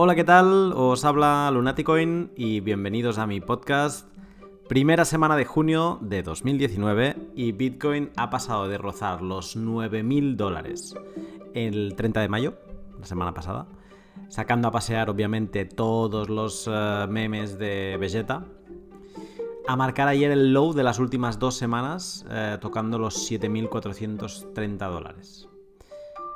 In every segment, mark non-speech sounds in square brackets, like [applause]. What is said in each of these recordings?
Hola, ¿qué tal? Os habla Lunaticoin y bienvenidos a mi podcast. Primera semana de junio de 2019 y Bitcoin ha pasado de rozar los 9.000 dólares el 30 de mayo, la semana pasada, sacando a pasear obviamente todos los eh, memes de Vegeta, a marcar ayer el low de las últimas dos semanas, eh, tocando los 7.430 dólares.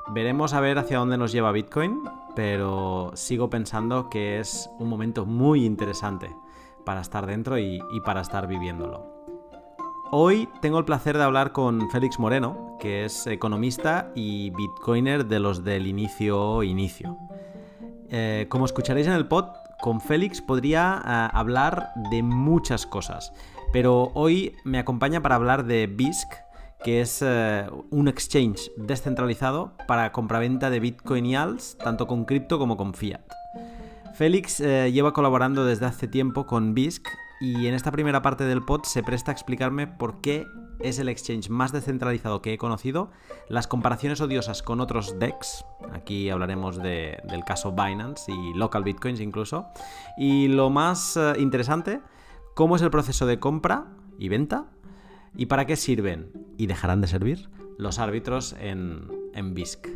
Veremos a ver hacia dónde nos lleva Bitcoin, pero sigo pensando que es un momento muy interesante para estar dentro y, para estar viviéndolo. Hoy tengo el placer de hablar con Félix Moreno, que es economista y bitcoiner de los del inicio inicio. Eh, como escucharéis en el pod, con Félix podría eh, hablar de muchas cosas, pero hoy me acompaña para hablar de BISC, que es eh, un exchange descentralizado para compraventa de Bitcoin y ALS, tanto con cripto como con fiat. Félix eh, lleva colaborando desde hace tiempo con BISC y en esta primera parte del pod se presta a explicarme por qué es el exchange más descentralizado que he conocido, las comparaciones odiosas con otros DEX, aquí hablaremos del caso Binance y local bitcoins incluso, y lo más eh, interesante, cómo es el proceso de compra y venta ¿Y para qué sirven? ¿Y dejarán de servir? Los árbitros en, en BISC.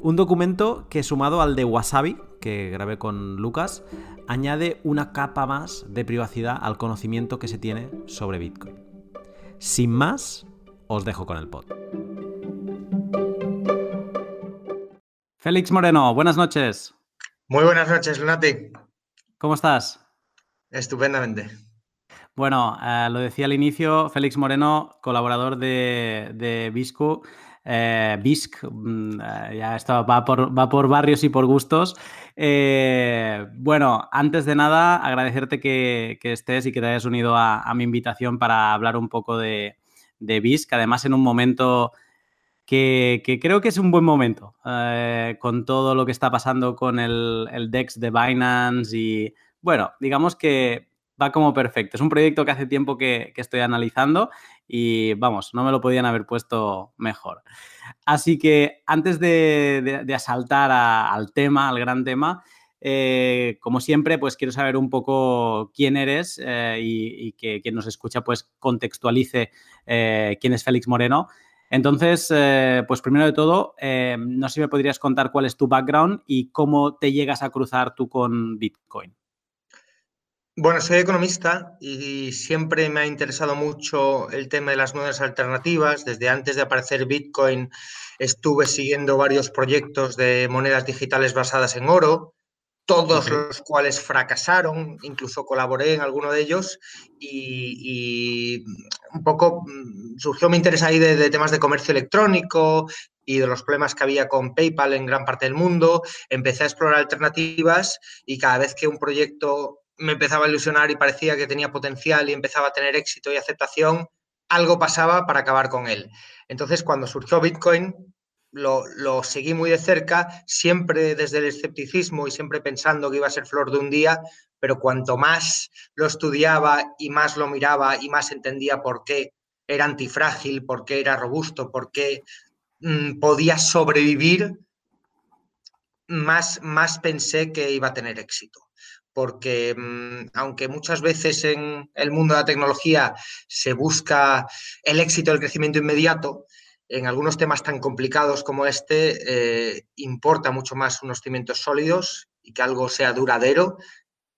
Un documento que sumado al de Wasabi, que grabé con Lucas, añade una capa más de privacidad al conocimiento que se tiene sobre Bitcoin. Sin más, os dejo con el pod. Félix Moreno, buenas noches. Muy buenas noches, Lunati. ¿Cómo estás? Estupendamente. Bueno, eh, lo decía al inicio, Félix Moreno, colaborador de, de Bisco. Eh, BISC, mm, eh, ya esto va por, va por, barrios y por gustos. bueno, antes de nada, agradecerte que, estés y que te hayas unido a, mi invitación para hablar un poco de, de BISC, además en un momento que, creo que es un buen momento, con todo lo que está pasando con el DEX de Binance y, bueno, digamos que va como perfecto. Es un proyecto que hace tiempo que, estoy analizando y vamos, no me lo podían haber puesto mejor. Así que antes de, asaltar al tema, al gran tema, eh, como siempre, pues quiero saber un poco quién eres eh, y, que quien nos escucha pues contextualice eh, quién es Félix Moreno. Entonces, pues primero de todo, no sé si me podrías contar cuál es tu background y cómo te llegas a cruzar tú con Bitcoin. Bueno, soy economista y siempre me ha interesado mucho el tema de las monedas alternativas. Desde antes de aparecer Bitcoin estuve siguiendo varios proyectos de monedas digitales basadas en oro, todos los cuales fracasaron, incluso colaboré en alguno de ellos y, un poco mm, surgió mi interés ahí de, temas de comercio electrónico y de los problemas que había con PayPal en gran parte del mundo. Empecé a explorar alternativas y cada vez que un proyecto me empezaba a ilusionar y parecía que tenía potencial y empezaba a tener éxito y aceptación, algo pasaba para acabar con él. Entonces, cuando surgió Bitcoin, lo, seguí muy de cerca, siempre desde el escepticismo y siempre pensando que iba a ser flor de un día, pero cuanto más lo estudiaba y más lo miraba y más entendía por qué era antifrágil, por qué era robusto, por qué mm, podía sobrevivir, más, más pensé que iba a tener éxito porque mm, aunque muchas veces en el mundo de la tecnología se busca el éxito, el crecimiento inmediato, en algunos temas tan complicados como este eh, importa mucho más unos cimientos sólidos y que algo sea duradero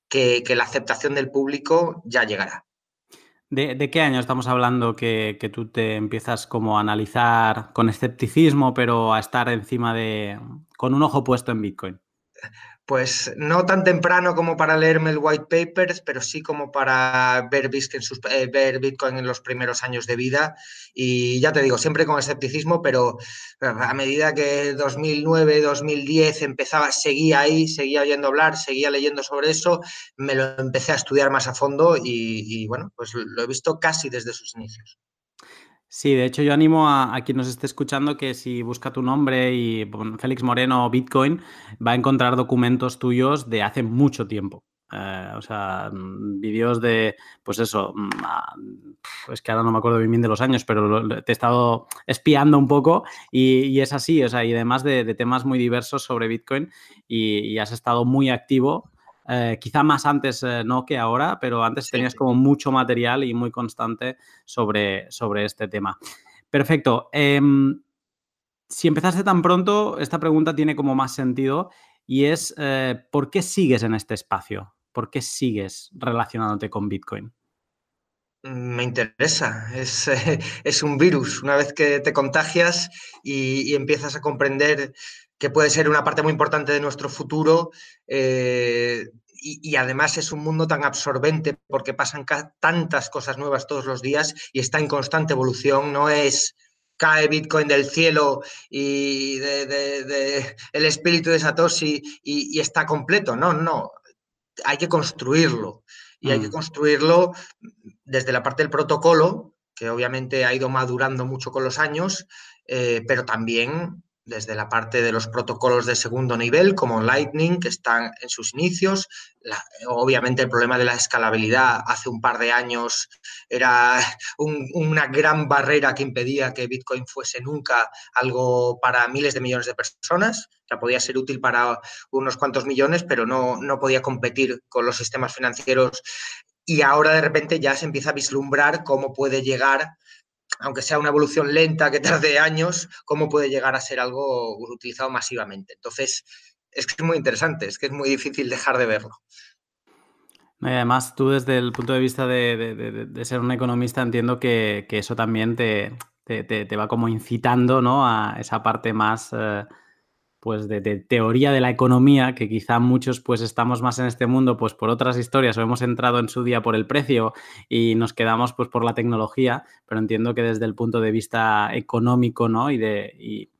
que, la aceptación del público ya llegará. ¿De, qué año estamos hablando que, que, tú te empiezas como a analizar con escepticismo, pero a estar encima de, con un ojo puesto en Bitcoin? Pues no tan temprano como para leerme el white papers, pero sí como para ver, eh, ver Bitcoin en los primeros años de vida. Y ya te digo, siempre con escepticismo, pero a medida que 2009, 2010 empezaba, seguía ahí, seguía oyendo hablar, seguía leyendo sobre eso, me lo empecé a estudiar más a fondo y bueno, pues lo he visto casi desde sus inicios. Sí, de hecho yo animo a, quien nos esté escuchando que si busca tu nombre y Félix Moreno Bitcoin, va a encontrar documentos tuyos de hace mucho tiempo. Eh, o sea, mm, vídeos de, pues eso, mm, ah, es que ahora no me acuerdo bien de los años, pero te he estado espiando un poco y, es así, o sea, y además de, temas muy diversos sobre Bitcoin y, has estado muy activo. Eh, quizá más antes eh, no que ahora, pero antes tenías como mucho material y muy constante sobre, sobre este tema. Perfecto. Em, si empezaste tan pronto, esta pregunta tiene como más sentido y es, eh, ¿por qué sigues en este espacio? ¿Por qué sigues relacionándote con Bitcoin? Me interesa, es, [laughs] es un virus. Una vez que te contagias y, empiezas a comprender que puede ser una parte muy importante de nuestro futuro, eh, y, además es un mundo tan absorbente porque pasan tantas cosas nuevas todos los días y está en constante evolución, no es cae Bitcoin del cielo y de, el espíritu de Satoshi y, está completo. No, no. Hay que construirlo. Y hay que mm. construirlo desde la parte del protocolo, que obviamente ha ido madurando mucho con los años, eh, pero también desde la parte de los protocolos de segundo nivel, como Lightning, que están en sus inicios. obviamente el problema de la escalabilidad hace un par de años era una gran barrera que impedía que Bitcoin fuese nunca algo para miles de millones de personas. O podía ser útil para unos cuantos millones, pero no, no podía competir con los sistemas financieros. Y ahora de repente ya se empieza a vislumbrar cómo puede llegar aunque sea una evolución lenta que tarde años, cómo puede llegar a ser algo utilizado masivamente. Entonces, es que es muy interesante, es que es muy difícil dejar de verlo. además, tú desde el punto de vista de, ser un economista entiendo que, eso también te, te, va como incitando ¿no? a esa parte más... Eh, pues de, teoría de la economía, que quizá muchos pues estamos más en este mundo pues por otras historias o hemos entrado en su día por el precio y nos quedamos pues por la tecnología, pero entiendo que desde el punto de vista económico, ¿no? Y de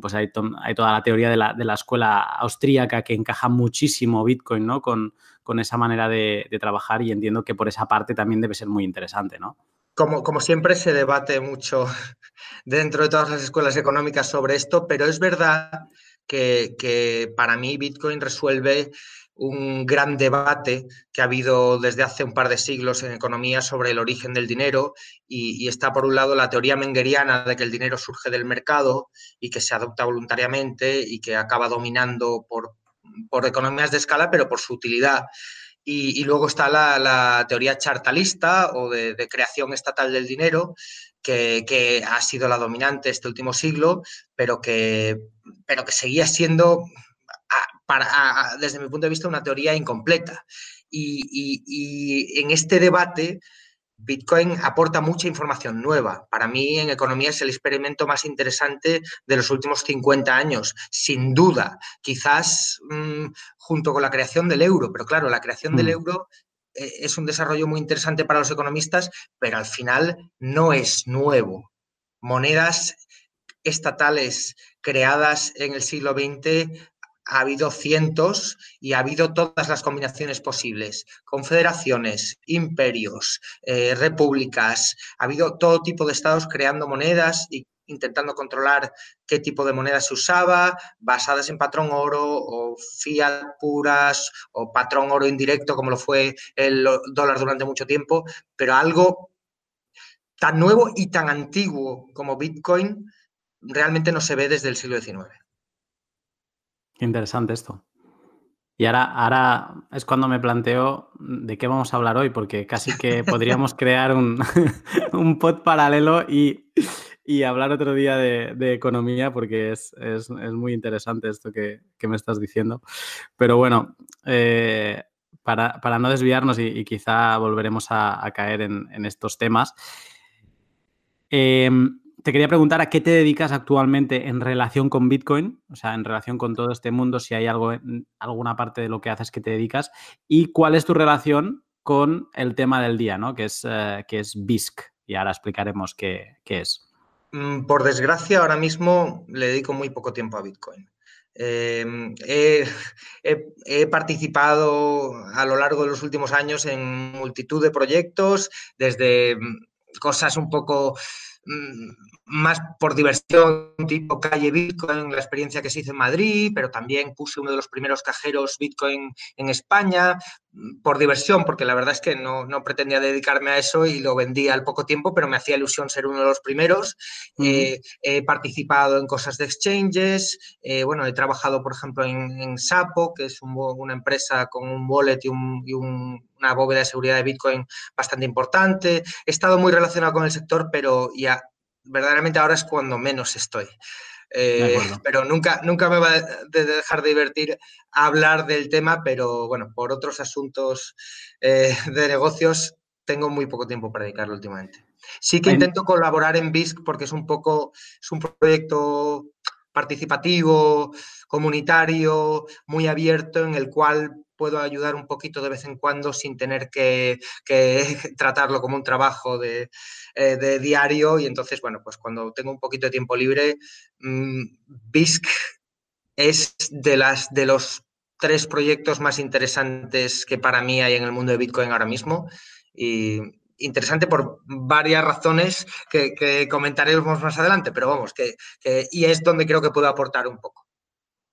pues hay, hay, toda la teoría de la, de la, escuela austríaca que encaja muchísimo Bitcoin, ¿no? Con, con esa manera de, de, trabajar y entiendo que por esa parte también debe ser muy interesante, ¿no? Como, como siempre se debate mucho [laughs] dentro de todas las escuelas económicas sobre esto, pero es verdad que, para mí Bitcoin resuelve un gran debate que ha habido desde hace un par de siglos en economía sobre el origen del dinero y, está por un lado la teoría mengeriana de que el dinero surge del mercado y que se adopta voluntariamente y que acaba dominando por, por economías de escala, pero por su utilidad. Y, luego está la, teoría chartalista o de, de, creación estatal del dinero, que, ha sido la dominante este último siglo, pero que, pero que seguía siendo, para, desde mi punto de vista, una teoría incompleta. Y, en este debate, Bitcoin aporta mucha información nueva. Para mí, en economía es el experimento más interesante de los últimos 50 años, sin duda. Quizás mm, junto con la creación del euro, pero claro, la creación del mm. euro eh, es un desarrollo muy interesante para los economistas, pero al final no es nuevo. Monedas estatales creadas en el siglo XX ha habido cientos y ha habido todas las combinaciones posibles. Confederaciones, imperios, eh, repúblicas, ha habido todo tipo de estados creando monedas y intentando controlar qué tipo de moneda se usaba, basadas en patrón oro o fiat puras o patrón oro indirecto, como lo fue el dólar durante mucho tiempo, pero algo tan nuevo y tan antiguo como Bitcoin realmente no se ve desde el siglo XIX. Qué interesante esto. Y ahora, ahora es cuando me planteo de qué vamos a hablar hoy, porque casi que [laughs] podríamos crear un, [laughs] un pod paralelo y y hablar otro día de, economía porque es, muy interesante esto que, me estás diciendo. Pero bueno, eh, para, no desviarnos y, quizá volveremos a, caer en, estos temas, em, te quería preguntar a qué te dedicas actualmente en relación con Bitcoin, o sea, en relación con todo este mundo, si hay algo, alguna parte de lo que haces que te dedicas y cuál es tu relación con el tema del día, ¿no? Que es, eh, que es BISC. Y ahora explicaremos qué, qué es. Mm, por desgracia, ahora mismo le dedico muy poco tiempo a Bitcoin. Em, he, participado a lo largo de los últimos años en multitud de proyectos, desde mm, cosas un poco más por diversión, tipo calle Bitcoin, la experiencia que se hizo en Madrid, pero también puse uno de los primeros cajeros Bitcoin en España, por diversión, porque la verdad es que no, pretendía dedicarme a eso y lo vendí al poco tiempo, pero me hacía ilusión ser uno de los primeros. Eh, he participado en cosas de exchanges, eh, bueno, he trabajado, por ejemplo, en, Sapo, que es una empresa con un wallet y, una bóveda de seguridad de Bitcoin bastante importante. He estado muy relacionado con el sector, pero ya verdaderamente ahora es cuando menos estoy. Eh, pero nunca, nunca me va a dejar de divertir hablar del tema, pero bueno, por otros asuntos eh, de negocios tengo muy poco tiempo para dedicarlo últimamente. Sí que intento colaborar en BISC porque es un poco, es un proyecto participativo, comunitario, muy abierto, en el cual puedo ayudar un poquito de vez en cuando sin tener que, [laughs] tratarlo como un trabajo eh, de, diario. Y entonces, bueno, pues cuando tengo un poquito de tiempo libre, mm, BISC es de, las, de los tres proyectos más interesantes que para mí hay en el mundo de Bitcoin ahora mismo. Y interesante por varias razones que, comentaremos más adelante, pero vamos, que, y es donde creo que puedo aportar un poco.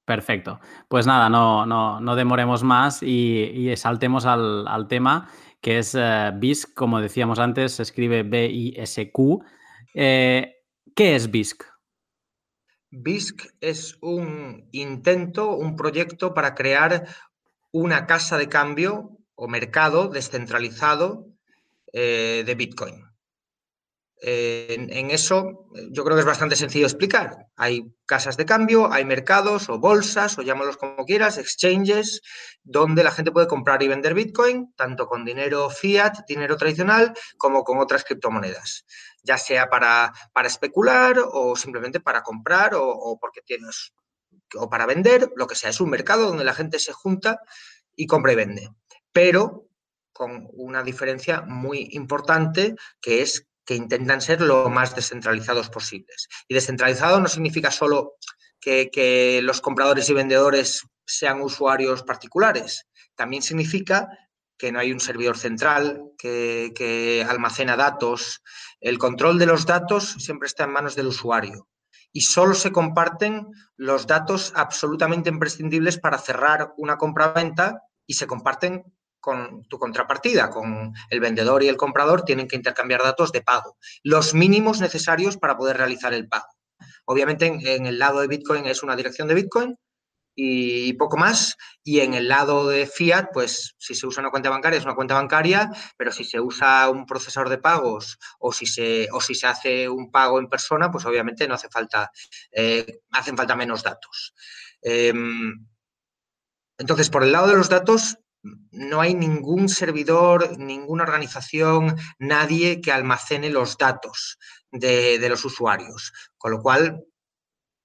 Perfecto. Pues nada, no, no, demoremos más y, saltemos al, tema, que es eh, BISC, como decíamos antes, se escribe B-I-S-Q. Eh, ¿Qué es BISC? BISC es un intento, un proyecto para crear una casa de cambio o mercado descentralizado eh, de Bitcoin. En, eso yo creo que es bastante sencillo explicar. Hay casas de cambio, hay mercados o bolsas, o llámalos como quieras, exchanges, donde la gente puede comprar y vender Bitcoin, tanto con dinero fiat, dinero tradicional, como con otras criptomonedas, ya sea para, para especular o simplemente para comprar o, o porque tienes o para vender, lo que sea. Es un mercado donde la gente se junta y compra y vende. Pero con una diferencia muy importante que es que intentan ser lo más descentralizados posibles. Y descentralizado no significa solo que, los compradores y vendedores sean usuarios particulares, también significa que no hay un servidor central que, que, almacena datos. El control de los datos siempre está en manos del usuario y solo se comparten los datos absolutamente imprescindibles para cerrar una compra-venta y se comparten con tu contrapartida, con el vendedor y el comprador, tienen que intercambiar datos de pago, los mínimos necesarios para poder realizar el pago. Obviamente en, el lado de Bitcoin es una dirección de Bitcoin y poco más, y en el lado de fiat, pues si se usa una cuenta bancaria es una cuenta bancaria, pero si se usa un procesador de pagos o si se, o si se hace un pago en persona, pues obviamente no hace falta, eh, hacen falta menos datos. Em, entonces, por el lado de los datos, no hay ningún servidor, ninguna organización, nadie que almacene los datos de, los usuarios. Con lo cual,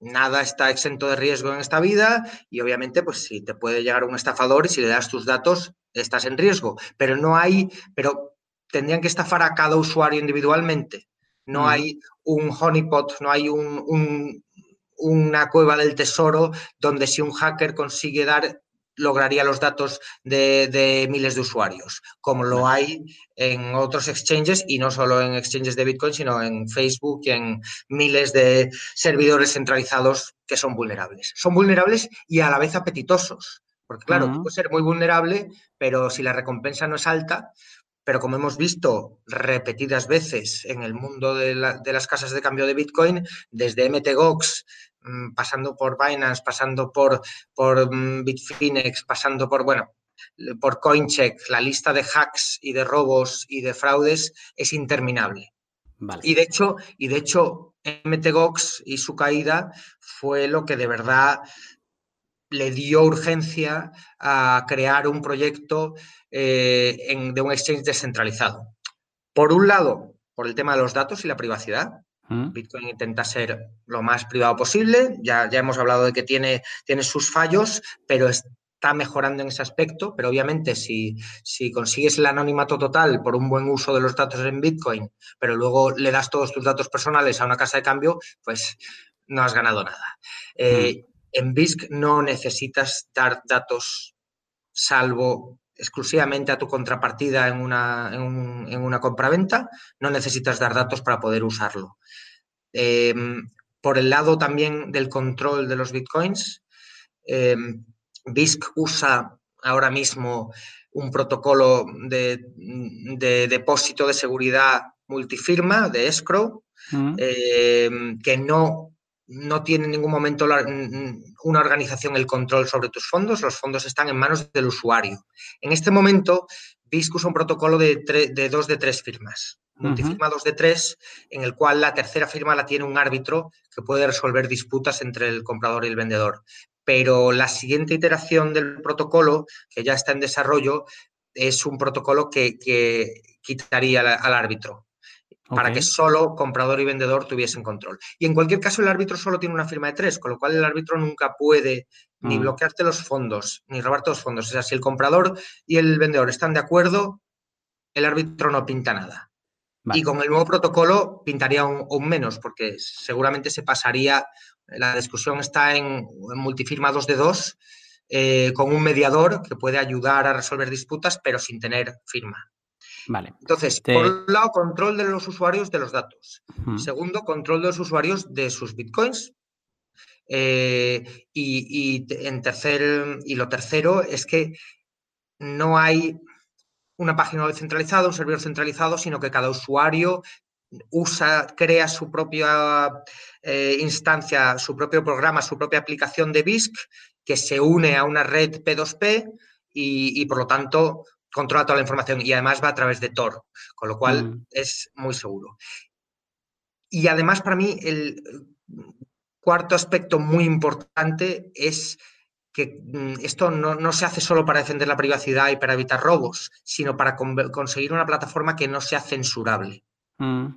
nada está exento de riesgo en esta vida y obviamente, pues si te puede llegar un estafador y si le das tus datos, estás en riesgo. Pero no hay, pero tendrían que estafar a cada usuario individualmente. No mm. hay un honeypot, no hay una cueva del tesoro donde si un hacker consigue dar lograría los datos de, miles de usuarios, como lo hay en otros exchanges y no solo en exchanges de Bitcoin, sino en Facebook y en miles de servidores centralizados que son vulnerables. Son vulnerables y a la vez apetitosos, porque claro, uh puedes ser muy vulnerable, pero si la recompensa no es alta, pero como hemos visto repetidas veces en el mundo de, de, las casas de cambio de Bitcoin, desde MTGOX pasando por Binance, pasando por, por mm, Bitfinex, pasando por, bueno, por Coincheck, la lista de hacks y de robos y de fraudes es interminable. Y de hecho, y de hecho, MTGOX y su caída fue lo que de verdad le dio urgencia a crear un proyecto eh, de un exchange descentralizado. Por un lado, por el tema de los datos y la privacidad, Bitcoin intenta ser lo más privado posible. Ya, ya hemos hablado de que tiene, tiene sus fallos, pero está mejorando en ese aspecto. Pero obviamente, si, si consigues el anonimato total por un buen uso de los datos en Bitcoin, pero luego le das todos tus datos personales a una casa de cambio, pues no has ganado nada. Eh, en BISC no necesitas dar datos salvo exclusivamente a tu contrapartida en una, en, en una compraventa, no necesitas dar datos para poder usarlo. Em, por el lado también del control de los bitcoins, eh, BISC usa ahora mismo un protocolo de, depósito de seguridad multifirma, de escrow, mm. eh, que no, no tiene en ningún momento una organización el control sobre tus fondos, los fondos están en manos del usuario. En este momento, BISC usa un protocolo de, de dos de tres firmas multifirma 2 de 3, en el cual la tercera firma la tiene un árbitro que puede resolver disputas entre el comprador y el vendedor. Pero la siguiente iteración del protocolo, que ya está en desarrollo, es un protocolo que, quitaría al, árbitro para que solo comprador y vendedor tuviesen control. Y en cualquier caso, el árbitro solo tiene una firma de tres, con lo cual el árbitro nunca puede ni mm. bloquearte los fondos, ni robarte los fondos. O sea, si el comprador y el vendedor están de acuerdo, el árbitro no pinta nada. Y con el nuevo protocolo pintaría aún, menos, porque seguramente se pasaría, la discusión está en, multifirma 2 de 2, eh, con un mediador que puede ayudar a resolver disputas, pero sin tener firma. Vale. Entonces, por un lado, control de los usuarios de los datos. Segundo, control de los usuarios de sus bitcoins. Eh, y, en tercer, y lo tercero es que no hay una página web centralizada, un servidor centralizado, sino que cada usuario usa, crea su propia eh, instancia, su propio programa, su propia aplicación de BISC que se une a una red P2P y, por lo tanto controla toda la información y además va a través de Tor, con lo cual mm. es muy seguro. Y además para mí el cuarto aspecto muy importante es que mm, esto no, se hace solo para defender la privacidad y para evitar robos, sino para conseguir una plataforma que no sea censurable. Mm.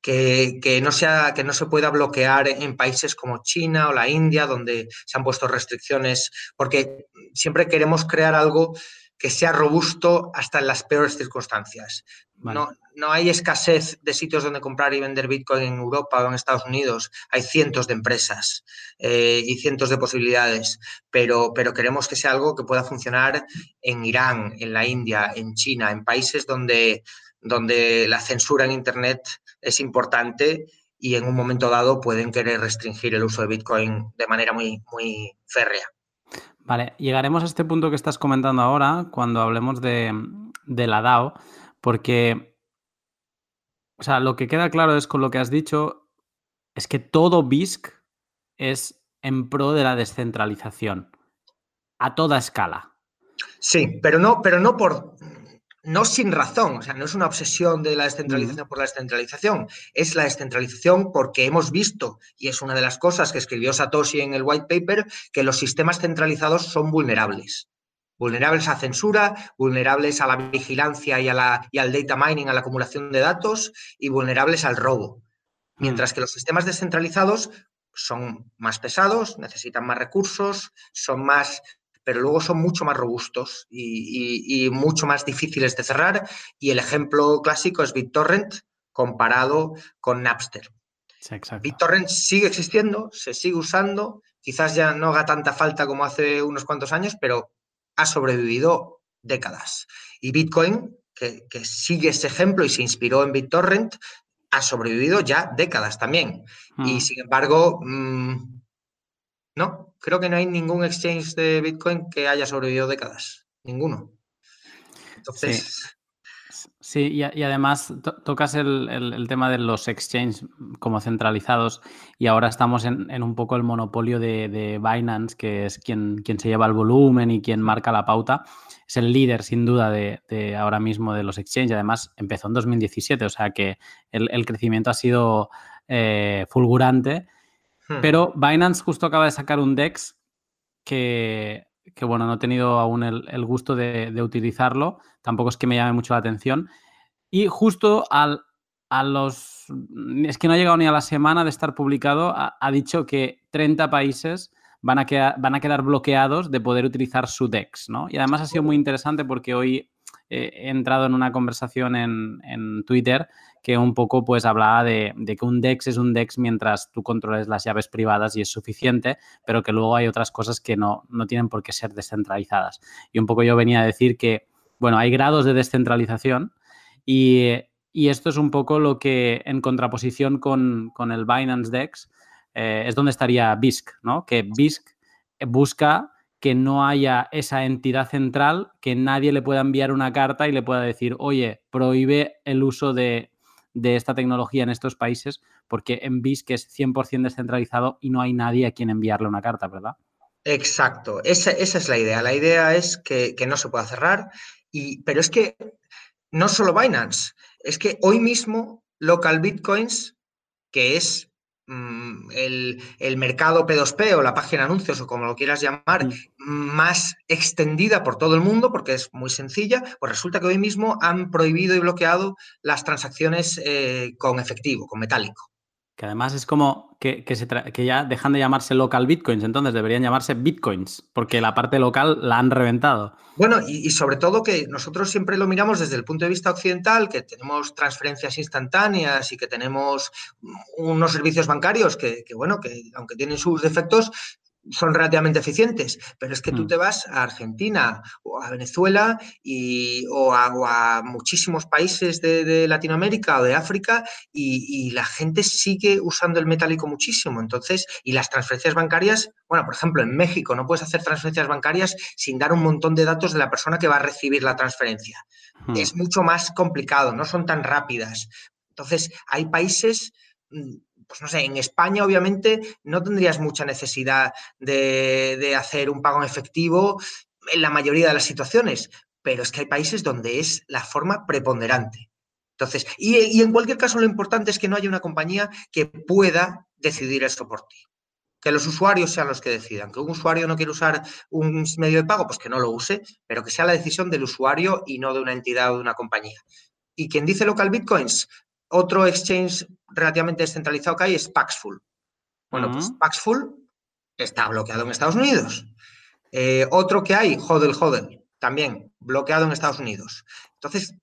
Que, no sea, que no se pueda bloquear en países como China o la India, donde se han puesto restricciones, porque siempre queremos crear algo que sea robusto hasta en las peores circunstancias. No, no hay escasez de sitios donde comprar y vender Bitcoin en Europa o en Estados Unidos. Hay cientos de empresas eh, y cientos de posibilidades, pero, pero queremos que sea algo que pueda funcionar en Irán, en la India, en China, en países donde, donde la censura en Internet es importante y en un momento dado pueden querer restringir el uso de Bitcoin de manera muy, muy férrea. Vale, llegaremos a este punto que estás comentando ahora cuando hablemos de, de la DAO, porque o sea, lo que queda claro es con lo que has dicho, es que todo BISC es en pro de la descentralización, a toda escala. Sí, pero no, pero no por, no sin razón, o sea, no es una obsesión de la descentralización por la descentralización, es la descentralización porque hemos visto, y es una de las cosas que escribió Satoshi en el white paper, que los sistemas centralizados son vulnerables vulnerables a censura, vulnerables a la vigilancia y, a la, y al data mining, a la acumulación de datos y vulnerables al robo. Mientras mm. que los sistemas descentralizados son más pesados, necesitan más recursos, son más, pero luego son mucho más robustos y, mucho más difíciles de cerrar. Y el ejemplo clásico es BitTorrent comparado con Napster. BitTorrent sigue existiendo, se sigue usando, quizás ya no haga tanta falta como hace unos cuantos años, pero ha sobrevivido décadas. Y Bitcoin, que, sigue ese ejemplo y se inspiró en BitTorrent, ha sobrevivido ya décadas también. Y mm. sin embargo, mm, no, creo que no hay ningún exchange de Bitcoin que haya sobrevivido décadas. Ninguno. Entonces, Sí, y, además tocas el, tema de los exchanges como centralizados y ahora estamos en, un poco el monopolio de, Binance, que es quien, quien, se lleva el volumen y quien marca la pauta. Es el líder, sin duda, de, ahora mismo de los exchanges. Además, empezó en 2017, o sea que el, crecimiento ha sido eh, fulgurante. Hmm. Pero Binance justo acaba de sacar un DEX que que bueno, no he tenido aún el, gusto de, utilizarlo, tampoco es que me llame mucho la atención. Y justo al, a los, es que no ha llegado ni a la semana de estar publicado, ha, dicho que 30 países van a, quedar, van a quedar bloqueados de poder utilizar su DEX, ¿no? Y además ha sido muy interesante porque hoy he entrado en una conversación en, en Twitter que un poco pues hablaba de, que un DEX es un DEX mientras tú controles las llaves privadas y es suficiente, pero que luego hay otras cosas que no, no tienen por qué ser descentralizadas. Y un poco yo venía a decir que, bueno, hay grados de descentralización y, esto es un poco lo que en contraposición con, con el Binance DEX eh, es donde estaría BISC, ¿no? Que BISC busca que no haya esa entidad central, que nadie le pueda enviar una carta y le pueda decir, oye, prohíbe el uso de, esta tecnología en estos países, porque en BIS que es 100% descentralizado y no hay nadie a quien enviarle una carta, ¿verdad? Exacto, esa, es la idea. La idea es que, no se pueda cerrar, y, pero es que no solo Binance, es que hoy mismo Local Bitcoins, que es mm, el, mercado P2P o la página de anuncios o como lo quieras llamar, mm. más extendida por todo el mundo, porque es muy sencilla, pues resulta que hoy mismo han prohibido y bloqueado las transacciones eh, con efectivo, con metálico. Que además es como que, que, ya dejan de llamarse local bitcoins, entonces deberían llamarse bitcoins, porque la parte local la han reventado. Bueno, y, sobre todo que nosotros siempre lo miramos desde el punto de vista occidental, que tenemos transferencias instantáneas y que tenemos unos servicios bancarios que, que bueno, que aunque tienen sus defectos, son relativamente eficientes, pero es que tú mm. te vas a Argentina o a Venezuela y, o, a, muchísimos países de, Latinoamérica o de África y, la gente sigue usando el metálico muchísimo. Entonces, y las transferencias bancarias, bueno, por ejemplo, en México no puedes hacer transferencias bancarias sin dar un montón de datos de la persona que va a recibir la transferencia. Hmm. Es mucho más complicado, no son tan rápidas. Entonces, hay países mm, pues no sé, en España obviamente no tendrías mucha necesidad de, hacer un pago en efectivo en la mayoría de las situaciones, pero es que hay países donde es la forma preponderante. Entonces, y, en cualquier caso lo importante es que no haya una compañía que pueda decidir eso por ti. Que los usuarios sean los que decidan. Que un usuario no quiere usar un medio de pago, pues que no lo use, pero que sea la decisión del usuario y no de una entidad o de una compañía. Y quien dice local bitcoins, otro exchange relativamente descentralizado que hay es Paxful. Bueno, pues Paxful está bloqueado en Estados Unidos. Eh, otro que hay, Hodel Hodel, también bloqueado en Estados Unidos. Entonces,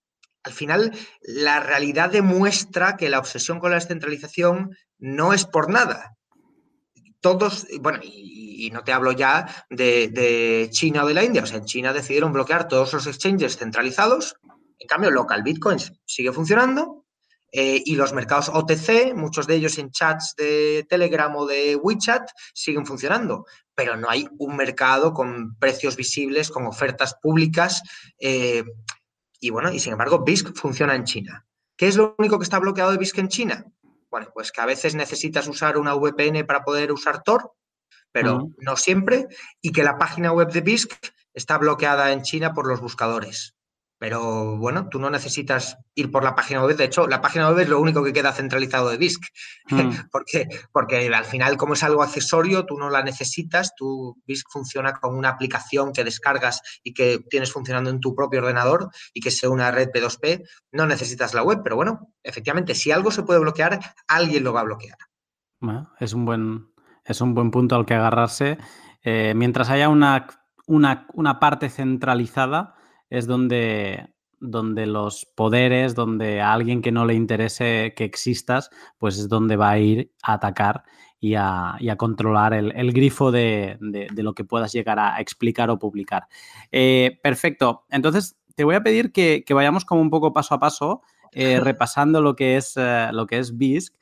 al final, la realidad demuestra que la obsesión con la descentralización no es por nada. Todos, bueno, y, no te hablo ya de, de, China o de la India, o sea, en China decidieron bloquear todos los exchanges centralizados, en cambio, local bitcoins sigue funcionando eh, y los mercados OTC, muchos de ellos en chats de Telegram o de WeChat, siguen funcionando, pero no hay un mercado con precios visibles, con ofertas públicas. Eh, y bueno, y sin embargo, BISC funciona en China. ¿Qué es lo único que está bloqueado de BISC en China? Bueno, pues que a veces necesitas usar una VPN para poder usar Tor, pero no siempre, y que la página web de BISC está bloqueada en China por los buscadores. Pero bueno, tú no necesitas ir por la página web. De hecho, la página web es lo único que queda centralizado de BISC. Hmm. [laughs] porque, porque al final, como es algo accesorio, tú no la necesitas. Tu BISC funciona con una aplicación que descargas y que tienes funcionando en tu propio ordenador y que sea una red P2P. No necesitas la web. Pero bueno, efectivamente, si algo se puede bloquear, alguien lo va a bloquear. es, un buen, es un buen punto al que agarrarse. Eh, mientras haya una, una, una parte centralizada es donde, donde los poderes, donde a alguien que no le interese que existas, pues es donde va a ir a atacar y a, controlar el, grifo de, lo que puedas llegar a explicar o publicar. Eh, perfecto. Entonces, te voy a pedir que, vayamos como un poco paso a paso, eh, [laughs] repasando lo que es, eh, lo que es BISC.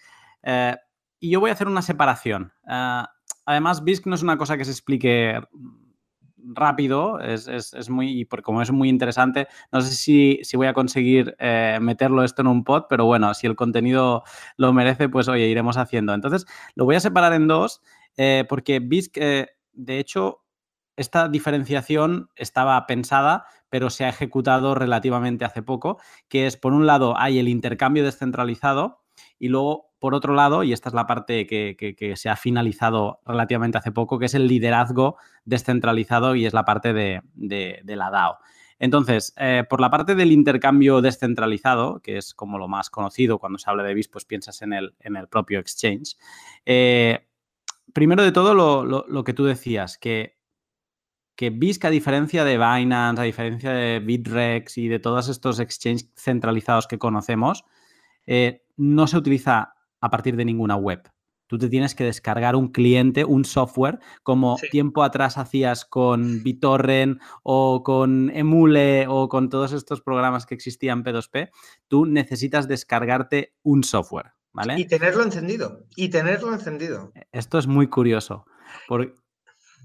y yo voy a hacer una separación. además, BISC no es una cosa que se explique rápido, es, es, muy, como es muy interesante, no sé si, voy a conseguir eh, meterlo esto en un pod, pero bueno, si el contenido lo merece, pues oye, iremos haciendo. Entonces, lo voy a separar en dos, eh, porque BISC, eh, de hecho, esta diferenciación estaba pensada, pero se ha ejecutado relativamente hace poco, que es, por un lado, hay el intercambio descentralizado y luego por otro lado, y esta es la parte que, se ha finalizado relativamente hace poco, que es el liderazgo descentralizado y es la parte de, la DAO. Entonces, eh, por la parte del intercambio descentralizado, que es como lo más conocido cuando se habla de BIS, pues piensas en el, en el propio exchange. Eh, primero de todo, lo, que tú decías, que, que BISC, a diferencia de Binance, a diferencia de Bitrex y de todos estos exchanges centralizados que conocemos, eh, no se utiliza a partir de ninguna web. Tú te tienes que descargar un cliente, un software, como tiempo atrás hacías con BitTorrent o con Emule o con todos estos programas que existían P2P. Tú necesitas descargarte un software, ¿vale? Y tenerlo encendido. Y tenerlo encendido. Esto es muy curioso.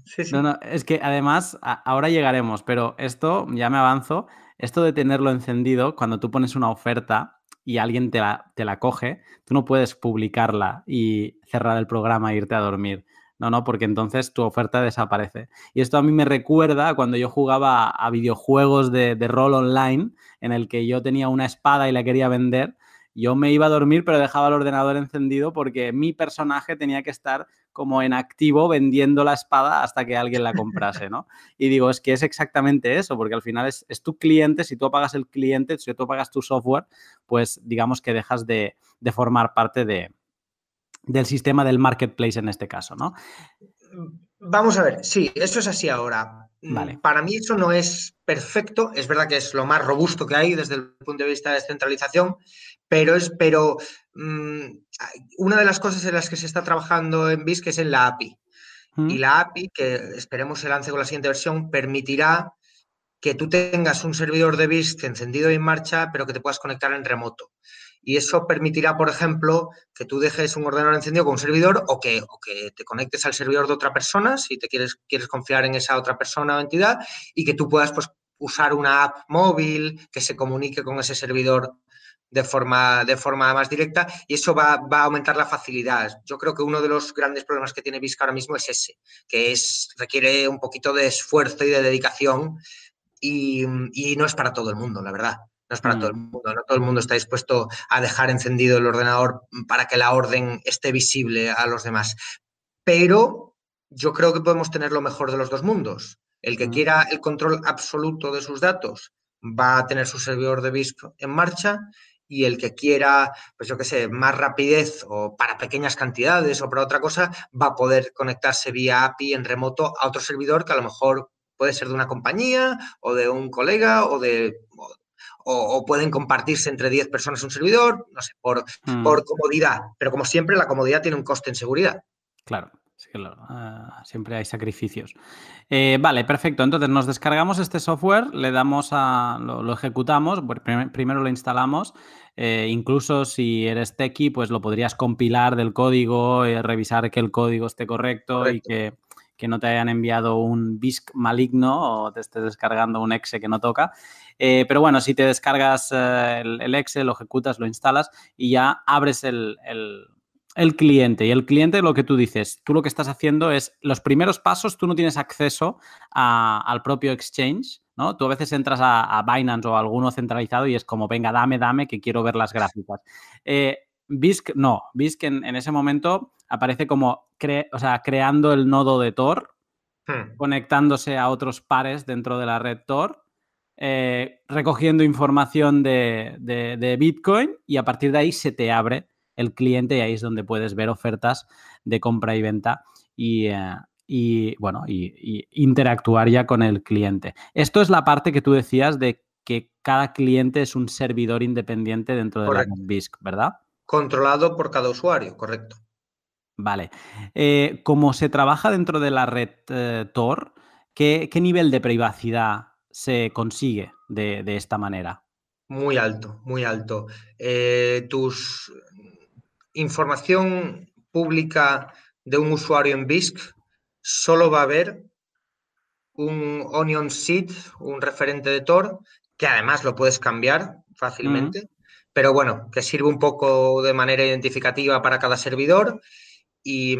Sí, sí. No, no, es que además, ahora llegaremos, pero esto, ya me avanzo, esto de tenerlo encendido, cuando tú pones una oferta y alguien te la, te la coge, tú no puedes publicarla y cerrar el programa e irte a dormir. No, no, porque entonces tu oferta desaparece. Y esto a mí me recuerda cuando yo jugaba a videojuegos de, de rol online, en el que yo tenía una espada y la quería vender yo me iba a dormir, pero dejaba el ordenador encendido porque mi personaje tenía que estar como en activo vendiendo la espada hasta que alguien la comprase, ¿no? [laughs] Y digo, es que es exactamente eso, porque al final es, tu cliente, si tú apagas el cliente, si tú apagas tu software, pues digamos que dejas de, formar parte de, del sistema del marketplace en este caso, ¿no? Vamos a ver, sí, eso es así ahora. Vale. Para mí eso no es perfecto, es verdad que es lo más robusto que hay desde el punto de vista de descentralización, pero, es, pero mm, una de las cosas en las que se está trabajando en BISC es en la API. Y la API, que esperemos se lance con la siguiente versión, permitirá que tú tengas un servidor de BISC encendido y en marcha, pero que te puedas conectar en remoto. Y eso permitirá, por ejemplo, que tú dejes un ordenador encendido con un servidor o que, o que te conectes al servidor de otra persona, si te quieres, quieres confiar en esa otra persona o entidad, y que tú puedas pues, usar una app móvil que se comunique con ese servidor de forma, de forma más directa y eso va, a aumentar la facilidad. Yo creo que uno de los grandes problemas que tiene BISC ahora mismo es ese, que es, requiere un poquito de esfuerzo y de dedicación y, no es para todo el mundo, la verdad. No es para todo el mm. mundo, no todo el mundo está dispuesto a dejar encendido el ordenador para que la orden esté visible a los demás. Pero yo creo que podemos tener lo mejor de los dos mundos. El que mm. quiera el control absoluto de sus datos va a tener su servidor de BISC en marcha y el que quiera, pues yo qué sé, más rapidez o para pequeñas cantidades o para otra cosa, va a poder conectarse vía API en remoto a otro servidor que a lo mejor puede ser de una compañía o de un colega o de... O, pueden compartirse entre 10 personas un servidor, no sé, por, mm. por comodidad. Pero como siempre, la comodidad tiene un coste en seguridad. Claro. Ah, siempre hay sacrificios. Eh, vale, perfecto. Entonces nos descargamos este software, le damos a. lo, ejecutamos, primero lo instalamos. Eh, incluso si eres techie, pues lo podrías compilar del código, eh, revisar que el código esté correcto, y que, no te hayan enviado un BISC maligno o te estés descargando un exe que no toca. pero bueno, si te descargas el, el, exe, lo ejecutas, lo instalas y ya abres el el cliente. Y el cliente, lo que tú dices, tú lo que estás haciendo es, los primeros pasos, tú no tienes acceso al propio exchange, ¿no? Tú a veces entras a, Binance o a alguno centralizado y es como, venga, dame, dame, que quiero ver las gráficas. Eh, BISC, no, BISC en, ese momento aparece como, o sea, creando el nodo de Tor, hmm. conectándose a otros pares dentro de la red Tor, eh, recogiendo información de, de Bitcoin y a partir de ahí se te abre el cliente y ahí es donde puedes ver ofertas de compra y venta y, eh, bueno, y, interactuar ya con el cliente. Esto es la parte que tú decías de que cada cliente es un servidor independiente dentro de la BISC, ¿verdad? Controlado por cada usuario, correcto. Vale. Eh, como se trabaja dentro de la red eh, Tor, ¿qué, nivel de privacidad se consigue de, esta manera? Muy alto, muy alto. tus información pública de un usuario en BISC, solo va a haber un onion seed, un referente de Tor, que además lo puedes cambiar fácilmente, pero bueno, que sirve un poco de manera identificativa para cada servidor y,